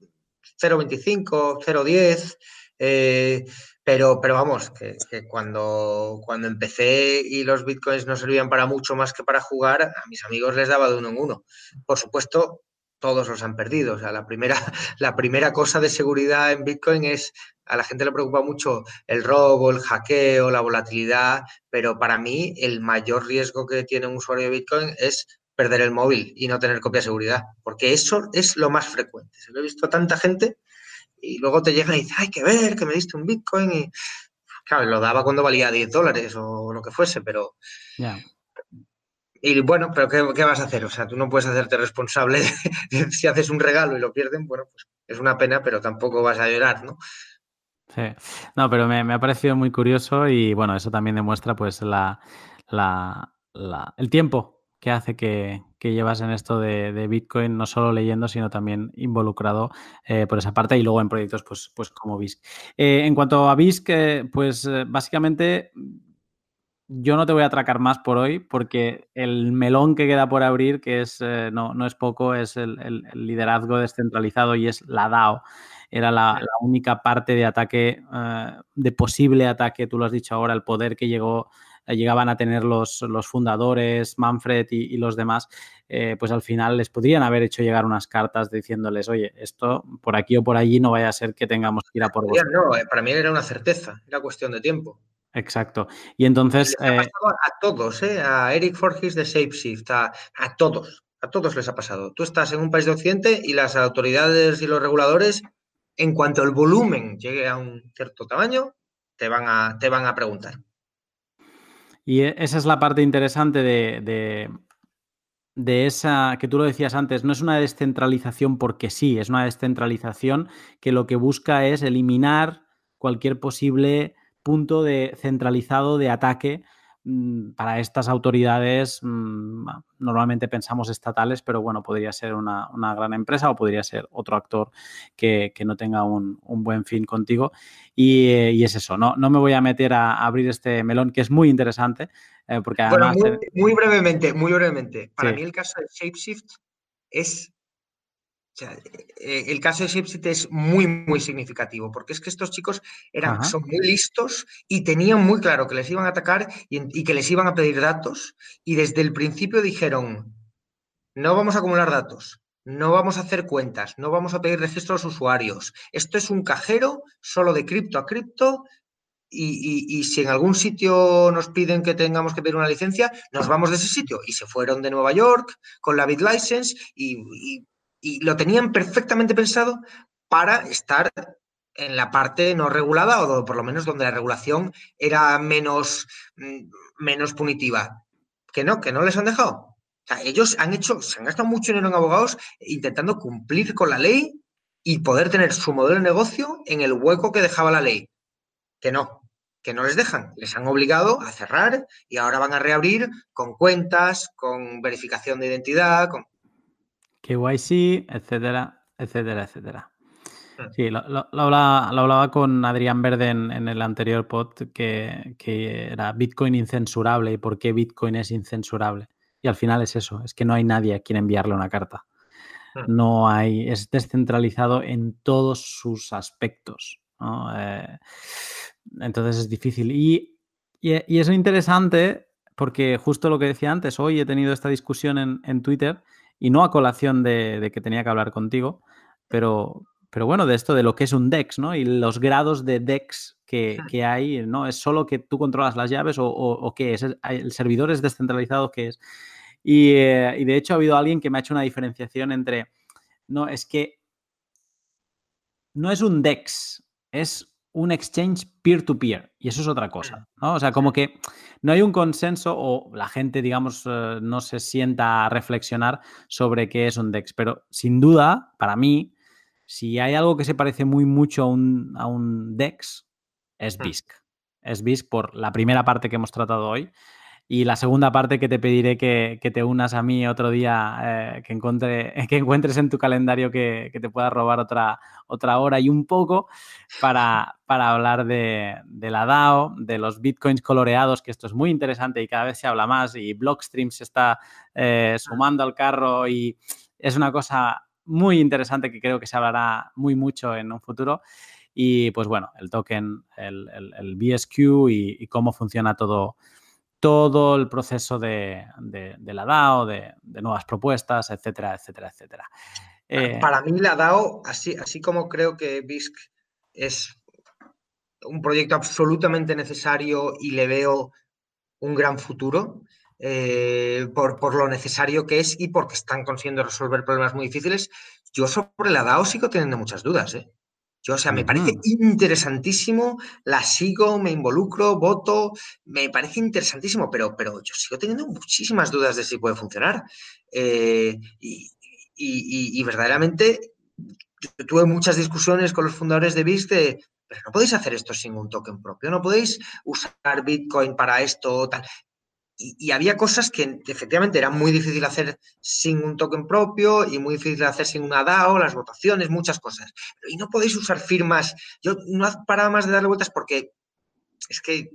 0,25, 0,10. Eh, pero, pero vamos, que, cuando, cuando empecé y los bitcoins no servían para mucho más que para jugar, a mis amigos les daba de uno en uno. Por supuesto, todos los han perdido. O sea, la primera, [laughs] la primera cosa de seguridad en Bitcoin es, a la gente le preocupa mucho el robo, el hackeo, la volatilidad, pero para mí el mayor riesgo que tiene un usuario de Bitcoin es perder el móvil y no tener copia de seguridad, porque eso es lo más frecuente. Se lo he visto a tanta gente y luego te llegan y dicen, hay que ver que me diste un Bitcoin y claro, lo daba cuando valía 10 dólares o lo que fuese, pero... Y bueno, pero ¿qué, vas a hacer? O sea, tú no puedes hacerte responsable [laughs] si haces un regalo y lo pierden, bueno, pues es una pena, pero tampoco vas a llorar, ¿no? Sí, no, pero me, ha parecido muy curioso y bueno, eso también demuestra pues la, la, el tiempo ¿Qué hace que, llevas en esto de, Bitcoin, no solo leyendo, sino también involucrado eh, por esa parte y luego en proyectos pues, pues como BISC? Eh, en cuanto a BISC, eh, pues básicamente yo no te voy a atracar más por hoy porque el melón que queda por abrir, que es no, no, es poco, es el, liderazgo descentralizado y es la DAO. Era la, la única parte de ataque, de posible ataque, tú lo has dicho ahora, el poder que llegó eh, llegaban a tener los, los fundadores, Manfred y, los demás, eh, pues al final les podrían haber hecho llegar unas cartas diciéndoles, oye, esto por aquí o por allí no vaya a ser que tengamos que ir a por vos. No, eh, para mí era una certeza, era cuestión de tiempo. Exacto. Y entonces... a todos, a Eric Forgis de ShapeShift, a, a todos, a todos les ha pasado. Tú estás en un país de Occidente y las autoridades y los reguladores, en cuanto el volumen llegue a un cierto tamaño, te van a, te van a preguntar. Y e, esa es la parte interesante de, de, esa, que tú lo decías antes, no es una descentralización porque sí, es una descentralización que lo que busca es eliminar cualquier posible punto de centralizado de ataque Mm, para estas autoridades mm, normalmente pensamos estatales, pero bueno, podría ser una, gran empresa o podría ser otro actor que, no tenga un, buen fin contigo. Eh, y, es eso, no, no me voy a meter a, abrir este melón que es muy interesante, eh, porque además... muy, brevemente, muy brevemente. Para mí el caso de Shapeshift es eh, el caso de Shipsit es muy, muy significativo, porque es que estos chicos eran, son muy listos y tenían muy claro que les iban a atacar y, que les iban a pedir datos, y desde el principio dijeron, no vamos a acumular datos, no vamos a hacer cuentas, no vamos a pedir registros a los usuarios, esto es un cajero solo de cripto a cripto. Y, si en algún sitio nos piden que tengamos que pedir una licencia, nos vamos de ese sitio. Y se fueron de Nueva York con la BitLicense y y lo tenían perfectamente pensado para estar en la parte no regulada o por lo menos donde la regulación era menos, mm, menos punitiva. Que no, que no les han dejado. ellos han hecho, se han gastado mucho dinero en abogados intentando cumplir con la ley y poder tener su modelo de negocio en el hueco que dejaba la ley. Que no, que no les dejan. Les han obligado a cerrar y ahora van a reabrir con cuentas, con verificación de identidad, con... KYC, etcétera, etcétera, etcétera. Hmm. Sí, lo, hablaba, con Adrián Verde en, el anterior pod que, era Bitcoin incensurable y por qué Bitcoin es incensurable. Y al final es eso, es que no hay nadie a quien enviarle una carta. Hmm. No hay, es descentralizado en todos sus aspectos. Eh, entonces es difícil. Y, y, es interesante porque justo lo que decía antes, hoy he tenido esta discusión en, en Twitter y no a colación de, que tenía que hablar contigo, pero, pero bueno, de esto de lo que es un DEX, ¿no? Y los grados de DEX que, hay, ¿no? ¿Es solo que tú controlas las llaves o, qué es? ¿El servidor es descentralizado? ¿Qué es? Y, eh, y, de hecho ha habido alguien que me ha hecho una diferenciación entre, no, es que no es un DEX, es un exchange peer-to-peer y eso es otra cosa, ¿no? O sea, como que no hay un consenso o la gente, digamos, eh, no se sienta a reflexionar sobre qué es un DEX, pero sin duda, para mí, si hay algo que se parece muy mucho a un, a un DEX, es mm. BISC. Es BISC por la primera parte que hemos tratado hoy, y la segunda parte que te pediré que, te unas a mí otro día, eh, que, [laughs] que encuentres en tu calendario que, te pueda robar otra, otra hora y un poco para, para hablar de, la DAO, de los bitcoins coloreados, que esto es muy interesante y cada vez se habla más y Blockstream se está eh, sumando al carro y es una cosa muy interesante que creo que se hablará muy mucho en un futuro. Y pues bueno, el token, el, el, BSQ y cómo funciona todo todo el proceso de, la DAO, de, nuevas propuestas, etcétera, etcétera, etcétera. Eh, para mí la DAO, así, así como creo que BISC es un proyecto absolutamente necesario y le veo un gran futuro, eh, por, lo necesario que es y porque están consiguiendo resolver problemas muy difíciles, yo sobre la DAO sigo teniendo muchas dudas. ¿eh? Yo, o sea, me parece interesantísimo, la sigo, me involucro, voto, me parece interesantísimo, pero, pero yo sigo teniendo muchísimas dudas de si puede funcionar. Eh, y, verdaderamente tuve muchas discusiones con los fundadores de BIS de, pero no podéis hacer esto sin un token propio, no podéis usar Bitcoin para esto, tal. Y, había cosas que efectivamente eran muy difícil hacer sin un token propio y muy difícil hacer sin una DAO, las votaciones, muchas cosas. Y no podéis usar firmas. Yo no parado más de darle vueltas porque es que,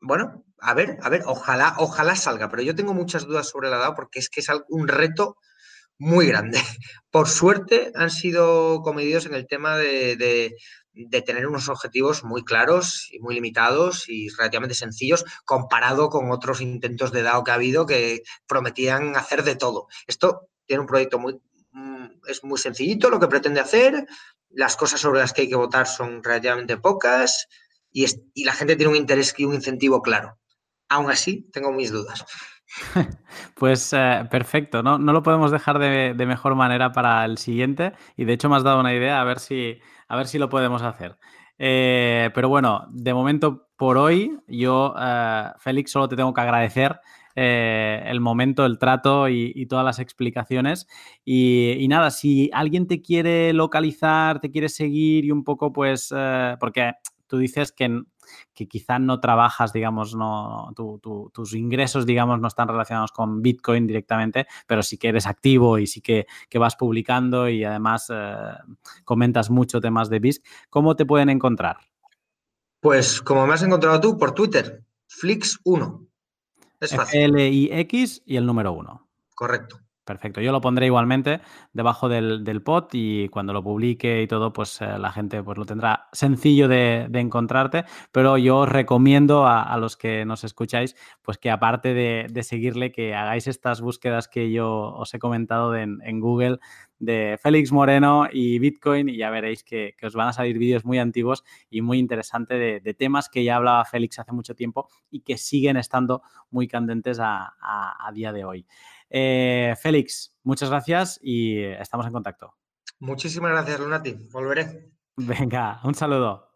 bueno, a ver, a ver, ojalá, ojalá salga, pero yo tengo muchas dudas sobre la DAO porque es que es un reto muy grande. Por suerte han sido comedidos en el tema de de tener unos objetivos muy claros y muy limitados y relativamente sencillos comparado con otros intentos de DAO que ha habido que prometían hacer de todo. Esto tiene un proyecto muy, mm, es muy sencillito lo que pretende hacer, las cosas sobre las que hay que votar son relativamente pocas y, la gente tiene un interés y un incentivo claro. Aún así, tengo mis dudas. [laughs] Pues eh, perfecto, ¿no? no lo podemos dejar de, de, mejor manera para el siguiente y de hecho me has dado una idea a ver si, a ver si lo podemos hacer. Eh, pero bueno, de momento por hoy, yo, eh, Félix, solo te tengo que agradecer el momento, el trato y, todas las explicaciones. Y, nada, si alguien te quiere localizar, te quiere seguir y un poco, pues, porque tú dices que que quizá no trabajas, digamos, no, tus ingresos, digamos, no están relacionados con Bitcoin directamente, pero sí que eres activo y sí que, vas publicando y además eh, comentas mucho temas de BISC. ¿Cómo te pueden encontrar? Pues como me has encontrado tú, por Twitter, Flix1. Es fácil. L-I-X y el número 1. Correcto. Perfecto, yo lo pondré igualmente debajo del, del pod y cuando lo publique y todo, pues eh, la gente pues, lo tendrá sencillo de, encontrarte, pero yo os recomiendo a, los que nos escucháis, pues que aparte de, seguirle, que hagáis estas búsquedas que yo os he comentado en, Google de Félix Moreno y Bitcoin y ya veréis que, os van a salir vídeos muy antiguos y muy interesantes de, temas que ya hablaba Félix hace mucho tiempo y que siguen estando muy candentes a, a día de hoy. Eh, Félix, muchas gracias y estamos en contacto. Muchísimas gracias, Lunati. Volveré. Venga, un saludo.